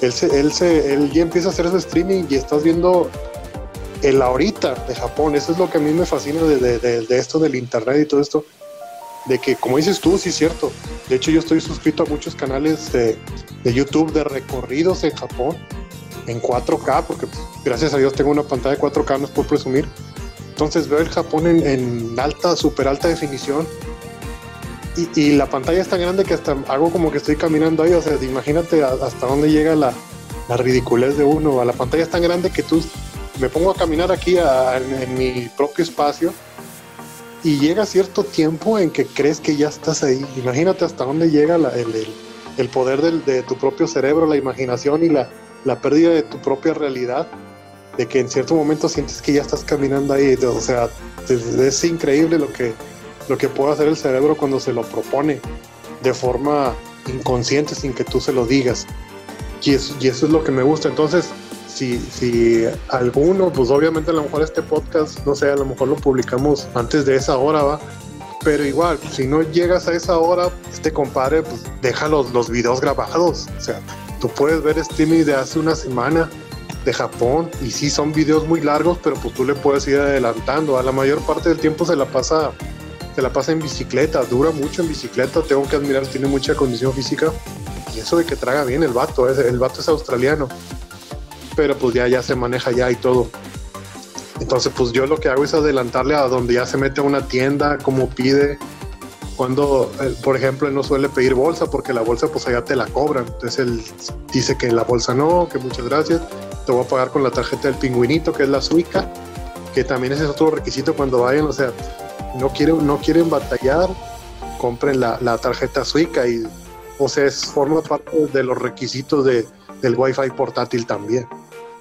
él, se, él, se, él ya empieza a hacer su streaming y estás viendo el ahorita de Japón. Eso es lo que a mí me fascina de, de, esto del internet y todo esto. De que, como dices tú, sí es cierto. De hecho, yo estoy suscrito a muchos canales de, de YouTube de recorridos en Japón en 4K, porque pues, gracias a Dios tengo una pantalla de 4K, no es por presumir. Entonces veo el Japón en, alta, súper alta definición. Y, la pantalla es tan grande que hasta hago como que estoy caminando ahí. O sea, imagínate hasta dónde llega la, ridiculez de uno. A la pantalla es tan grande que tú me pongo a caminar aquí en, mi propio espacio y llega cierto tiempo en que crees que ya estás ahí. Imagínate hasta dónde llega el, poder de tu propio cerebro, la imaginación y la, la pérdida de tu propia realidad, de que en cierto momento sientes que ya estás caminando ahí, o sea, es, increíble lo que, lo que puede hacer el cerebro cuando se lo propone de forma inconsciente sin que tú se lo digas. Y eso, es lo que me gusta. Entonces, si, si alguno, pues obviamente a lo mejor este podcast, no sé, a lo mejor lo publicamos antes de esa hora, va. Pero igual, si no llegas a esa hora, este compadre, pues deja los, los videos grabados. O sea, Tú puedes ver streaming de hace una semana de Japón y sí son videos muy largos, pero pues tú le puedes ir adelantando. A la mayor parte del tiempo se la pasa se la pasa en bicicleta, dura mucho en bicicleta, tengo que admirar, tiene mucha condición física y eso de que traga bien el vato, el vato es australiano. pero pues ya, ya se maneja ya y todo. Entonces, pues yo lo que hago es adelantarle a donde ya se mete a una tienda, como pide, cuando, eh, por ejemplo, él no suele pedir bolsa porque la bolsa pues allá te la cobran. Entonces él dice que la bolsa no, que muchas gracias. Te voy a pagar con la tarjeta del pingüinito, que es la suica, que también ese es otro requisito cuando vayan. O sea, no quieren, no quieren batallar, compren la, la tarjeta suica y, o sea, es, forma parte de los requisitos de, del Wi-Fi portátil también.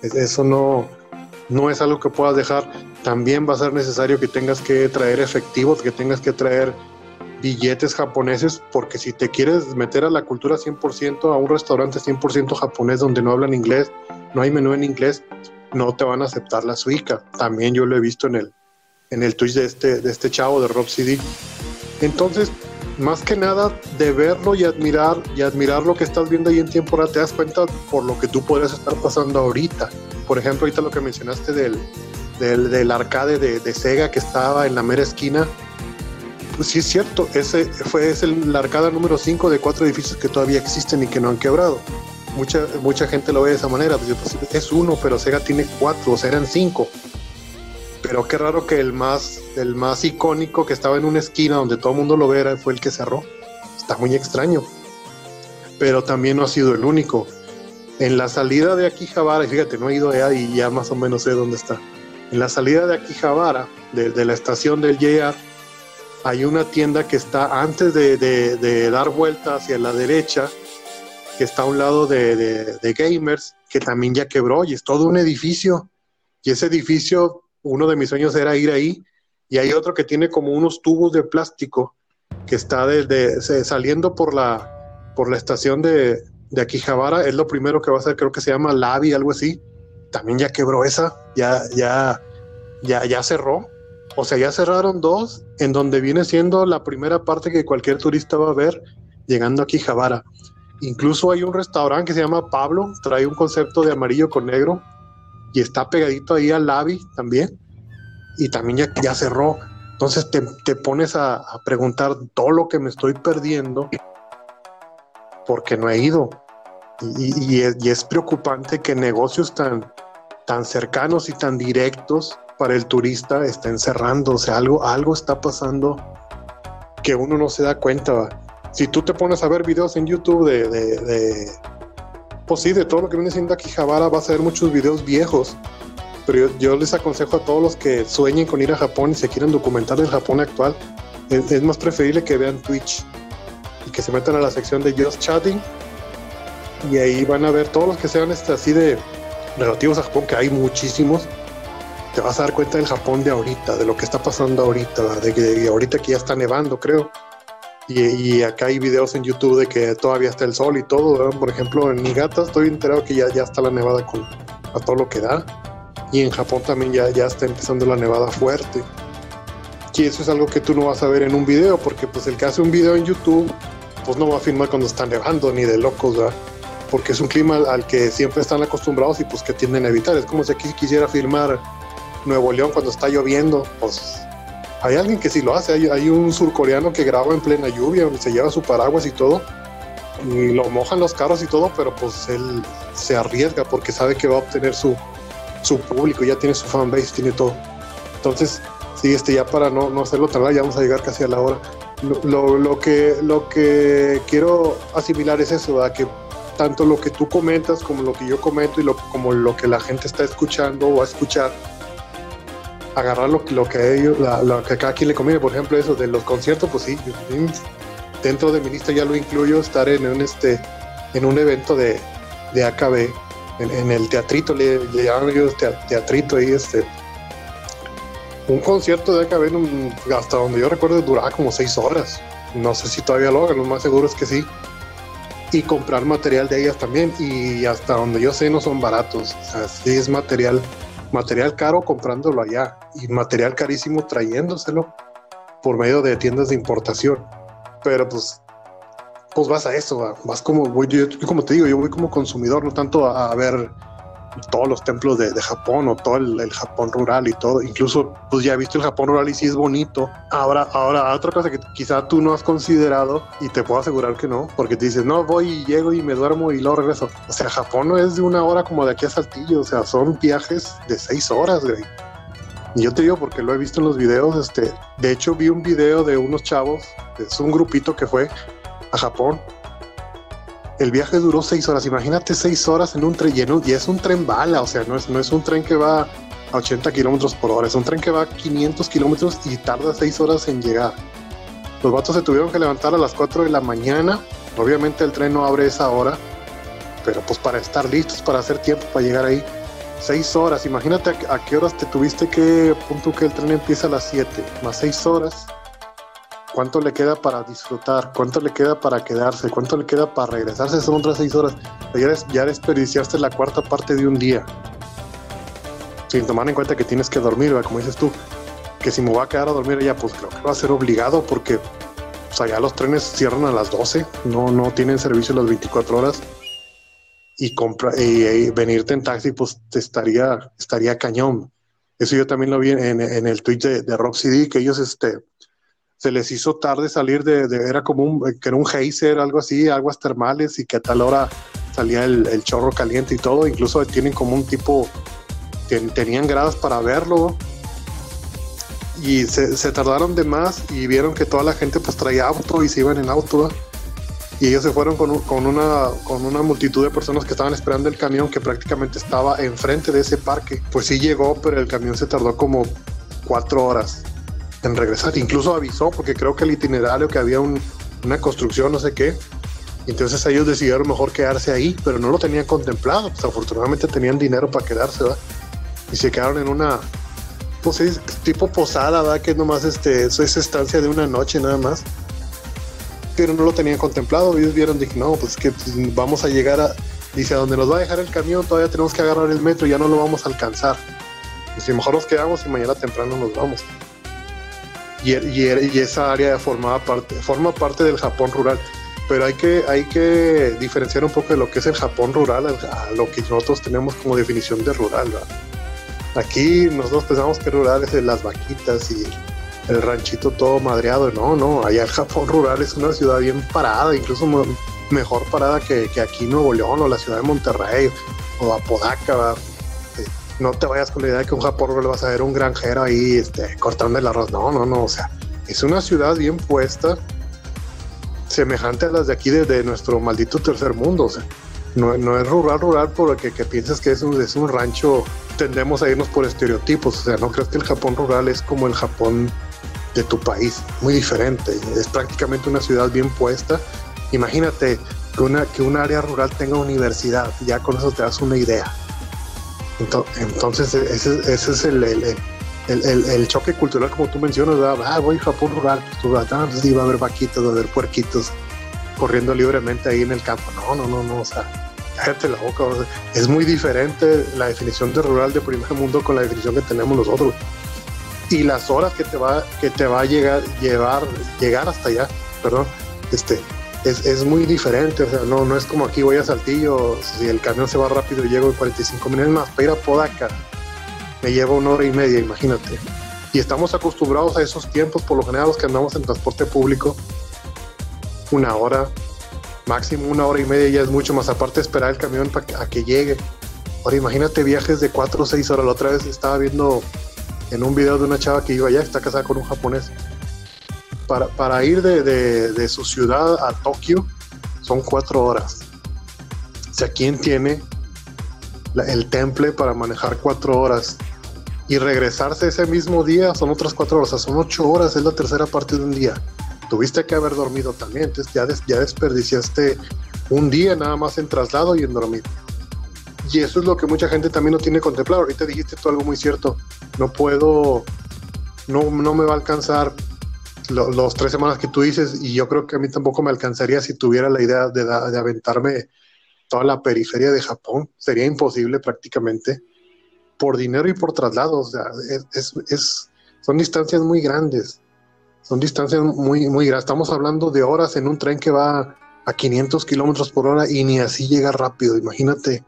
Eso no, no es algo que puedas dejar. También va a ser necesario que tengas que traer efectivos, que tengas que traer billetes japoneses, porque si te quieres meter a la cultura 100%, a un restaurante 100% japonés donde no hablan inglés, no hay menú en inglés, no te van a aceptar la suica. También yo lo he visto en el, en el Twitch de este, de este chavo, de Rob CD. Entonces, más que nada, de verlo y admirar, y admirar lo que estás viendo ahí en tiempo real, te das cuenta por lo que tú podrías estar pasando ahorita. Por ejemplo, ahorita lo que mencionaste del, del, arcade de, de Sega que estaba en la mera esquina, sí es cierto, ese fue es el, la arcada número 5 de cuatro edificios que todavía existen y que no han quebrado. Mucha, mucha gente lo ve de esa manera, pues, pues, es uno, pero Sega tiene cuatro, o sea, cinco. Pero qué raro que el más, el más icónico que estaba en una esquina donde todo el mundo lo viera fue el que cerró. Está muy extraño. Pero también no ha sido el único. En la salida de Akihabara, fíjate, no he ido allá y ya más o menos sé dónde está. En la salida de Akihabara, de, de la estación del JR, hay una tienda que está antes de, dar vuelta hacia la derecha, que está a un lado de, Gamers, que también ya quebró y es todo un edificio. Y ese edificio, uno de mis sueños era ir ahí. Y hay otro que tiene como unos tubos de plástico que está saliendo por la, por la estación de, de Akihabara. Es lo primero que va a hacer, creo que se llama Lavi, algo así. También ya quebró esa, ya, ya, ya, ya cerró. O sea, ya cerraron dos, en donde viene siendo la primera parte que cualquier turista va a ver llegando aquí a Javara. Incluso hay un restaurante que se llama Pablo, trae un concepto de amarillo con negro y está pegadito ahí al Lavi también. Y también ya, cerró. Entonces te, pones a, preguntar todo lo que me estoy perdiendo porque no he ido. Y, es, y es, preocupante que negocios tan, tan cercanos y tan directos para el turista está encerrando, o sea, algo, algo está pasando que uno no se da cuenta. Si tú te pones a ver videos en YouTube de, de, pues sí, de todo lo que viene siendo aquí Javara, vas a ver muchos videos viejos. Pero yo, les aconsejo a todos los que sueñen con ir a Japón y se quieran documentar del Japón actual, es, más preferible que vean Twitch y que se metan a la sección de Just Chatting y ahí van a ver todos los que sean este, así de relativos a Japón, que hay muchísimos te vas a dar cuenta del Japón de ahorita, de lo que está pasando ahorita, de que ahorita que ya está nevando, creo. Y, acá hay videos en YouTube de que todavía está el sol y todo. Por ejemplo, en Niigata estoy enterado que ya, ya está la nevada con, a todo lo que da. Y en Japón también ya, ya está empezando la nevada fuerte. Y eso es algo que tú no vas a ver en un video, porque pues el que hace un video en YouTube, pues no va a filmar cuando está nevando, ni de locos, ¿verdad? Porque es un clima al, que siempre están acostumbrados y pues que tienden a evitar. Es como si aquí quisiera filmar Nuevo León cuando está lloviendo, pues hay alguien que sí lo hace. Hay, un surcoreano que graba en plena lluvia, se lleva su paraguas y todo, y lo mojan los carros y todo, pero pues él se arriesga porque sabe que va a obtener su, su público, ya tiene su fanbase, tiene todo. Entonces, sí, este, ya para no, no hacerlo tan largo, ya vamos a llegar casi a la hora. Lo, lo, que, lo que quiero asimilar es eso, que tanto lo que tú comentas como lo que yo comento y lo, como lo que la gente está escuchando o a escuchar, agarrar lo, lo que ellos, lo que cada quien le conviene. Por ejemplo, eso de los conciertos, pues sí, dentro de mi lista ya lo incluyo estar en un este en un evento de, de AKB, en, el teatrito, le, llaman ellos teatrito ahí, este. Un concierto de AKB, hasta donde yo recuerdo, duraba como seis horas. No sé si todavía lo hagan, lo más seguro es que sí. Y comprar material de ellas también. Y hasta donde yo sé, no son baratos. O sea, sí es material material caro comprándolo allá y material carísimo trayéndoselo por medio de tiendas de importación. Pero pues, pues vas a eso, vas como, voy, yo, como te digo, yo voy como consumidor, no tanto a, ver todos los templos de, Japón o todo el, Japón rural y todo. Incluso, pues ya he visto el Japón rural y sí es bonito. Ahora, ahora, otra cosa que quizá tú no has considerado y te puedo asegurar que no, porque te dices, no, voy y llego y me duermo y luego regreso. O sea, Japón no es de una hora como de aquí a Saltillo, o sea, son viajes de seis horas. Y yo te digo porque lo he visto en los videos, este, de hecho vi un video de unos chavos, es un grupito que fue a Japón el viaje duró seis horas. Imagínate seis horas en un tren lleno y es un tren bala, o sea, no es, no es un tren que va a 80 kilómetros por hora, es un tren que va a 500 kilómetros y tarda seis horas en llegar. Los vatos se tuvieron que levantar a las 4 de la mañana. Obviamente el tren no abre esa hora, pero pues para estar listos, para hacer tiempo para llegar ahí. Seis horas, imagínate a, qué horas te tuviste que, punto que el tren empieza a las 7, más seis horas cuánto le queda para disfrutar, cuánto le queda para quedarse, cuánto le queda para regresarse, son otras seis horas. Ya, ya desperdiciaste la cuarta parte de un día. Sin tomar en cuenta que tienes que dormir, como dices tú, que si me voy a quedar a dormir allá, pues creo que va a ser obligado porque o sea, ya los trenes cierran a las 12, no, no tienen servicio las 24 horas. Y, compra, y, venirte en taxi, pues te estaría, estaría cañón. Eso yo también lo vi en, el tweet de, de Rock CD, que ellos este, se les hizo tarde salir de, era como un, que era un geyser, algo así, aguas termales y que a tal hora salía el, chorro caliente y todo, incluso tienen como un tipo, tenían gradas para verlo. Y se, tardaron de más y vieron que toda la gente pues traía auto y se iban en auto y ellos se fueron con, con, una, con una multitud de personas que estaban esperando el camión que prácticamente estaba enfrente de ese parque. Pues sí llegó, pero el camión se tardó como cuatro horas en regresar. Incluso avisó porque creo que el itinerario que había una construcción, no sé qué. Entonces ellos decidieron mejor quedarse ahí, pero no lo tenían contemplado. Pues afortunadamente tenían dinero para quedarse, ¿verdad? Y se quedaron en una, pues es tipo posada, ¿verdad? Que nomás este, eso es estancia de una noche nada más. Pero no lo tenían contemplado. Ellos vieron, dije, no, pues que pues, vamos a llegar a, dice, a donde nos va a dejar el camión, todavía tenemos que agarrar el metro, ya no lo vamos a alcanzar. Y si mejor nos quedamos y mañana temprano nos vamos y, esa área formaba parte, forma parte del Japón rural. Pero hay que, hay que diferenciar un poco de lo que es el Japón rural a lo que nosotros tenemos como definición de rural. Aquí nosotros pensamos que rural es las vaquitas y el ranchito todo madreado. No, no, allá el Japón rural es una ciudad bien parada, incluso mejor parada que, que aquí Nuevo León o la ciudad de Monterrey o Apodaca no te vayas con la idea de que un Japón le vas a ver un granjero ahí este, cortando el arroz. No, no, no. O sea, es una ciudad bien puesta, semejante a las de aquí de, nuestro maldito tercer mundo. O sea, no, es rural, rural porque que piensas que es un, es un rancho. Tendemos a irnos por estereotipos. O sea, no crees que el Japón rural es como el Japón de tu país. Muy diferente. Es prácticamente una ciudad bien puesta. Imagínate que, una, que un área rural tenga universidad. Ya con eso te das una idea entonces, ese, es el, choque cultural, como tú mencionas, ah, voy a Japón rural, pues ah, pues va a haber vaquitos, va a haber puerquitos corriendo libremente ahí en el campo. No, no, no, no, o sea, cállate la boca. es muy diferente la definición de rural de primer mundo con la definición que tenemos nosotros. Y las horas que te va, que te va a llegar, llevar, llegar hasta allá, perdón, este, es, muy diferente, o sea, no, no es como aquí voy a Saltillo, si el camión se va rápido y llego en 45 minutos más, para ir a Podaca me lleva una hora y media, imagínate. Y estamos acostumbrados a esos tiempos, por lo general los que andamos en transporte público, una hora, máximo una hora y media ya es mucho más, aparte esperar el camión para a que llegue. Ahora imagínate viajes de 4 o 6 horas, la otra vez estaba viendo en un video de una chava que iba allá, está casada con un japonés para, ir de, su ciudad a Tokio son cuatro horas. O sea, ¿quién tiene el temple para manejar cuatro horas? Y regresarse ese mismo día son otras cuatro horas, son ocho horas, es la tercera parte de un día. Tuviste que haber dormido también, entonces ya, ya desperdiciaste un día nada más en traslado y en dormir. Y eso es lo que mucha gente también no tiene contemplado. Ahorita dijiste tú algo muy cierto. No puedo, no, no me va a alcanzar los tres semanas que tú dices, y yo creo que a mí tampoco me alcanzaría si tuviera la idea de, de aventarme toda la periferia de Japón. Sería imposible prácticamente por dinero y por traslado. O sea, es, es, son distancias muy grandes. Son distancias muy, muy grandes. Estamos hablando de horas en un tren que va a 500 kilómetros por hora y ni así llega rápido. Imagínate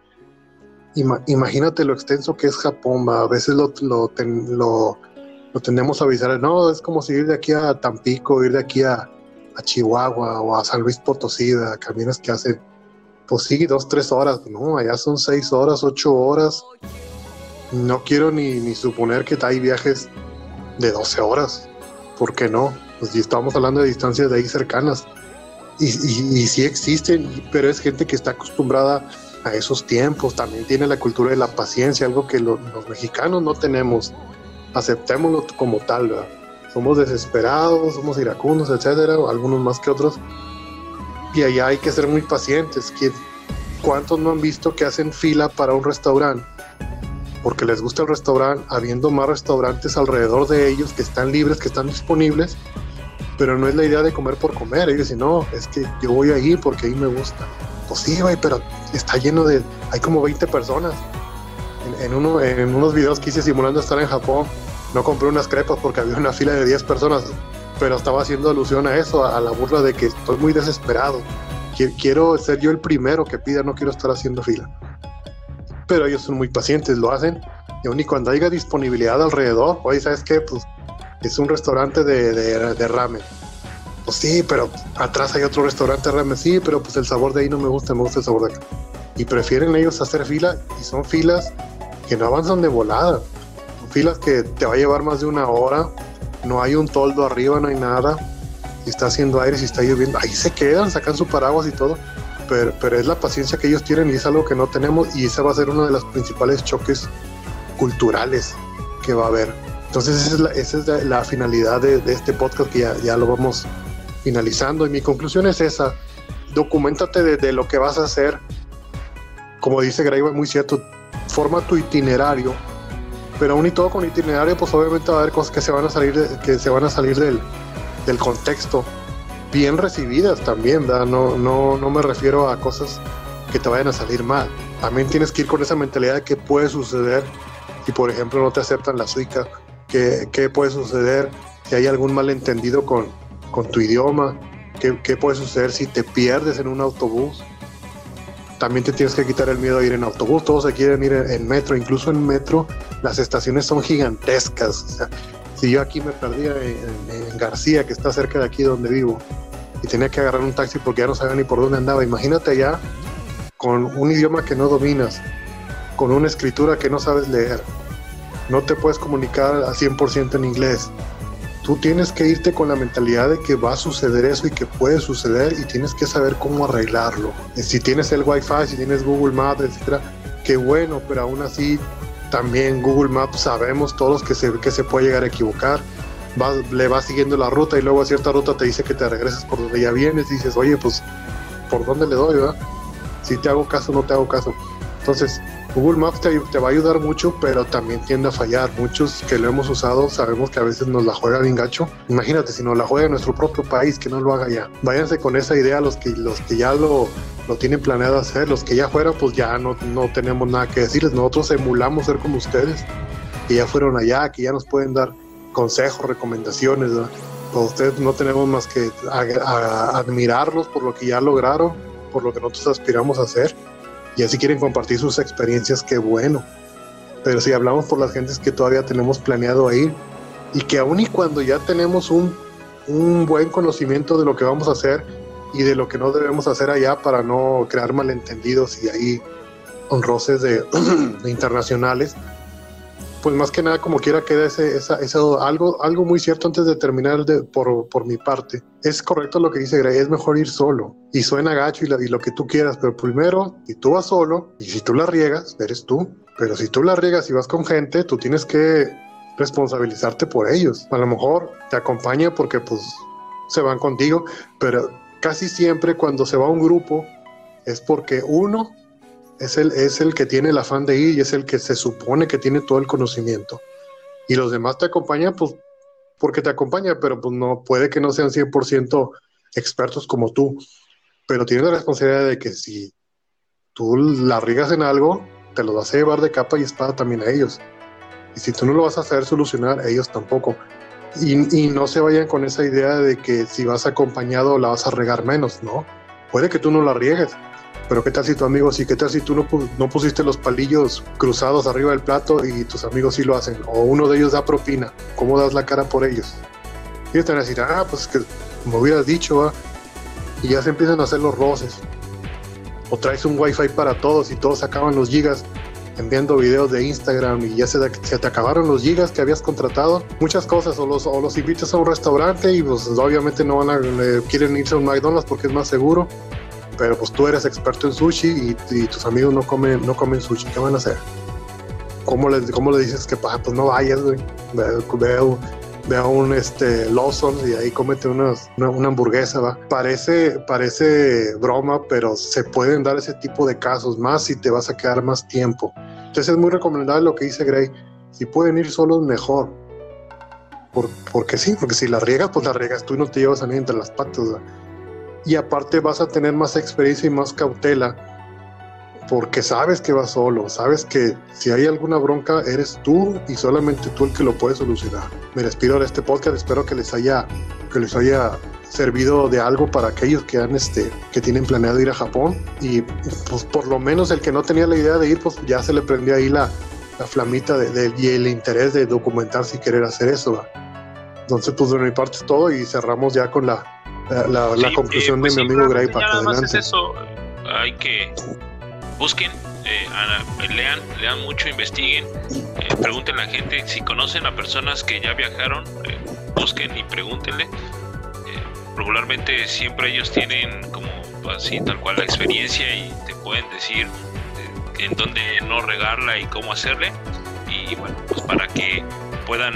imagínate lo extenso que es Japón, a veces lo, lo, lo, lo tendemos a avisar, no, es como si ir de aquí a Tampico, ir de aquí a, a Chihuahua o a San Luis Potosí, a caminos que hacen, pues sí, dos, tres horas, no, allá son seis horas, ocho horas. No quiero ni, ni suponer que hay viajes de 12 horas, ¿por qué no? Pues si estamos hablando de distancias de ahí cercanas. Y, y, sí existen, pero es gente que está acostumbrada a esos tiempos, también tiene la cultura de la paciencia, algo que los mexicanos no tenemos. Aceptémoslo como tal, ¿verdad? somos desesperados, somos iracundos, etcétera, algunos más que otros. Y allá hay que ser muy pacientes. ¿Cuántos no han visto que hacen fila para un restaurante? Porque les gusta el restaurante, habiendo más restaurantes alrededor de ellos que están libres, que están disponibles, pero no es la idea de comer por comer. Ellos dicen, no, es que yo voy ahí porque ahí me gusta. Pues sí, güey, pero está lleno de. Hay como 20 personas. En, uno, en unos videos que hice simulando estar en Japón, no compré unas crepas porque había una fila de 10 personas, pero estaba haciendo alusión a eso, a, la burla de que estoy muy desesperado. Quiero ser yo el primero que pida, no quiero estar haciendo fila. Pero ellos son muy pacientes, lo hacen. Y aún y cuando haya disponibilidad alrededor, oye, ¿sabes qué? Pues es un restaurante de, de, ramen. Pues sí, pero atrás hay otro restaurante de ramen. Sí, pero pues el sabor de ahí no me gusta, me gusta el sabor de acá. Y prefieren ellos hacer fila y son filas que no avanzan de volada. Filas que te va a llevar más de una hora, no hay un toldo arriba, no hay nada, está haciendo aire, y está lloviendo, ahí se quedan, sacan su paraguas y todo, pero, pero es la paciencia que ellos tienen y es algo que no tenemos y esa va a ser uno de los principales choques culturales que va a haber. Entonces esa es la, finalidad de, este podcast que ya, ya, lo vamos finalizando y mi conclusión es esa, documentate de, de lo que vas a hacer, como dice Gray, muy cierto, forma tu itinerario pero aún y todo con itinerario, pues obviamente va a haber cosas que se van a salir, que se van a salir del, del contexto, bien recibidas también, ¿verdad? No, no, no me refiero a cosas que te vayan a salir mal. También tienes que ir con esa mentalidad de qué puede suceder si, por ejemplo, no te aceptan la suica, qué, qué puede suceder si hay algún malentendido con, con tu idioma, qué, qué puede suceder si te pierdes en un autobús también te tienes que quitar el miedo a ir en autobús, todos se quieren ir en, metro, incluso en metro las estaciones son gigantescas. Si yo aquí me perdía en, García, que está cerca de aquí donde vivo, y tenía que agarrar un taxi porque ya no sabía ni por dónde andaba, imagínate allá con un idioma que no dominas, con una escritura que no sabes leer, no te puedes comunicar al 100% en inglés, tú tienes que irte con la mentalidad de que va a suceder eso y que puede suceder y tienes que saber cómo arreglarlo. Si tienes el Wi-Fi, si tienes Google Maps, etcétera, qué bueno, pero aún así también Google Maps sabemos todos que se, que se puede llegar a equivocar. le vas siguiendo la ruta y luego a cierta ruta te dice que te regreses por donde ya vienes y dices, oye, pues, ¿por dónde le doy, verdad? Si te hago caso, no te hago caso. Entonces, Google Maps te, va a ayudar mucho, pero también tiende a fallar. Muchos que lo hemos usado sabemos que a veces nos la juega bien gacho. Imagínate si nos la juega en nuestro propio país, que no lo haga ya. Váyanse con esa idea los que, los que ya lo, lo tienen planeado hacer. Los que ya fueron, pues ya no, no tenemos nada que decirles. Nosotros emulamos ser como ustedes, que ya fueron allá, que ya nos pueden dar consejos, recomendaciones. Pues ustedes no tenemos más que admirarlos por lo que ya lograron, por lo que nosotros aspiramos a hacer y así quieren compartir sus experiencias, qué bueno. Pero si hablamos por las gentes que todavía tenemos planeado ir y que aún y cuando ya tenemos un, un buen conocimiento de lo que vamos a hacer y de lo que no debemos hacer allá para no crear malentendidos y ahí de, (clears throat) de internacionales, pues más que nada como quiera queda ese, esa, algo, algo muy cierto antes de terminar por, por, mi parte. Es correcto lo que dice Grey, es mejor ir solo. Y suena gacho y, y, lo que tú quieras, pero primero, si tú vas solo y si tú la riegas, eres tú. Pero si tú la riegas y vas con gente, tú tienes que responsabilizarte por ellos. A lo mejor te acompaña porque pues se van contigo, pero casi siempre cuando se va un grupo es porque uno es el, es el que tiene el afán de ir y es el que se supone que tiene todo el conocimiento. Y los demás te acompañan, pues, porque te acompañan, pero pues no, puede que no sean 100% expertos como tú, pero tienes la responsabilidad de que si tú la riegas en algo, te lo vas a llevar de capa y espada también a ellos. Y si tú no lo vas a hacer solucionar, ellos tampoco. Y, y no se vayan con esa idea de que si vas acompañado la vas a regar menos, ¿no? Puede que tú no la riegues, Pero qué tal si tu amigo sí, qué tal si tú no, no pusiste los palillos cruzados arriba del plato y tus amigos sí lo hacen, o uno de ellos da propina, ¿cómo das la cara por ellos? Y te van a decir, ah, pues que como hubieras dicho, y ya se empiezan a hacer los roces. O traes un wifi para todos y todos acaban los gigas enviando videos de Instagram y ya se, se, te acabaron los gigas que habías contratado, muchas cosas, o los, o los invitas a un restaurante y pues obviamente no van a, quieren irse a un McDonald's porque es más seguro, pero pues tú eres experto en sushi y, tus amigos no comen, no comen sushi, ¿qué van a hacer? ¿Cómo le, cómo le dices que pues no vayas, güey? Veo, un este, Lawson y ahí cómete una, una, hamburguesa, ¿va? Parece, parece broma, pero se pueden dar ese tipo de casos más si te vas a quedar más tiempo. Entonces es muy recomendable lo que dice Gray. Si pueden ir solos, mejor. Por, porque sí, porque si la riegas, pues la riegas tú y no te llevas a nadie entre las patas. Y aparte vas a tener más experiencia y más cautela porque sabes que vas solo, sabes que si hay alguna bronca eres tú y solamente tú el que lo puede solucionar. Me despido de este podcast, espero que les haya que les haya servido de algo para aquellos que han este que tienen planeado ir a Japón y pues por lo menos el que no tenía la idea de ir pues ya se le prendió ahí la, la flamita de, y el interés de documentarse y querer hacer eso. Entonces pues de mi parte es todo y cerramos ya con la la, conclusión de pues mi amigo Gray para adelante. Es eso. Hay que busquen, eh, lean, lean mucho, investiguen, eh, pregunten a la gente, si conocen a personas que ya viajaron, eh, busquen y pregúntenle. regularmente siempre ellos tienen como así tal cual la experiencia y te pueden decir en dónde no regarla y cómo hacerle. Y bueno, pues para que puedan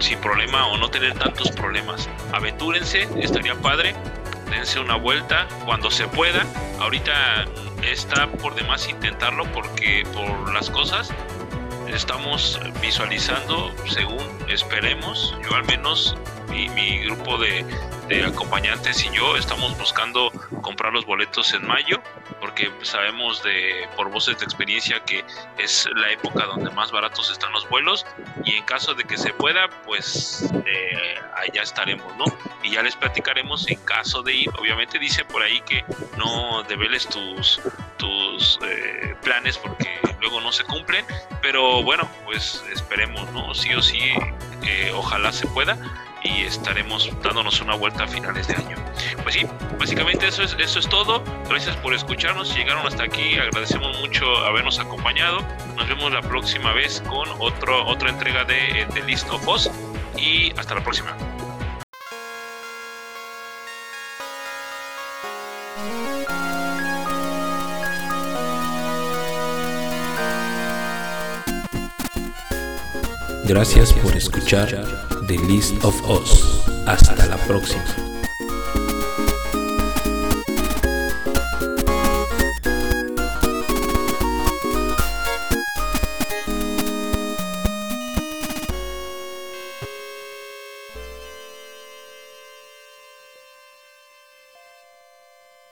sin problema o no tener tantos problemas. Aventúrense, estaría padre dense una vuelta cuando se pueda. Ahorita está por demás intentarlo porque por las cosas estamos visualizando según esperemos, yo al menos y mi grupo de, de acompañantes y yo estamos buscando comprar los boletos en mayo porque sabemos de por voces de experiencia que es la época donde más baratos están los vuelos y en caso de que se pueda pues eh, allá estaremos no y ya les platicaremos en caso de ir. Obviamente dice por ahí que no develes tus tus eh, planes porque luego no se cumplen pero bueno pues esperemos no sí o sí eh, ojalá se pueda y estaremos dándonos una vuelta a finales de año. Pues sí, básicamente eso es, eso es todo. Gracias por escucharnos. llegaron hasta aquí, agradecemos mucho habernos acompañado. Nos vemos la próxima vez con otro, otra entrega de The List of y hasta la próxima. Gracias por escuchar The List of Us. Hasta la próxima.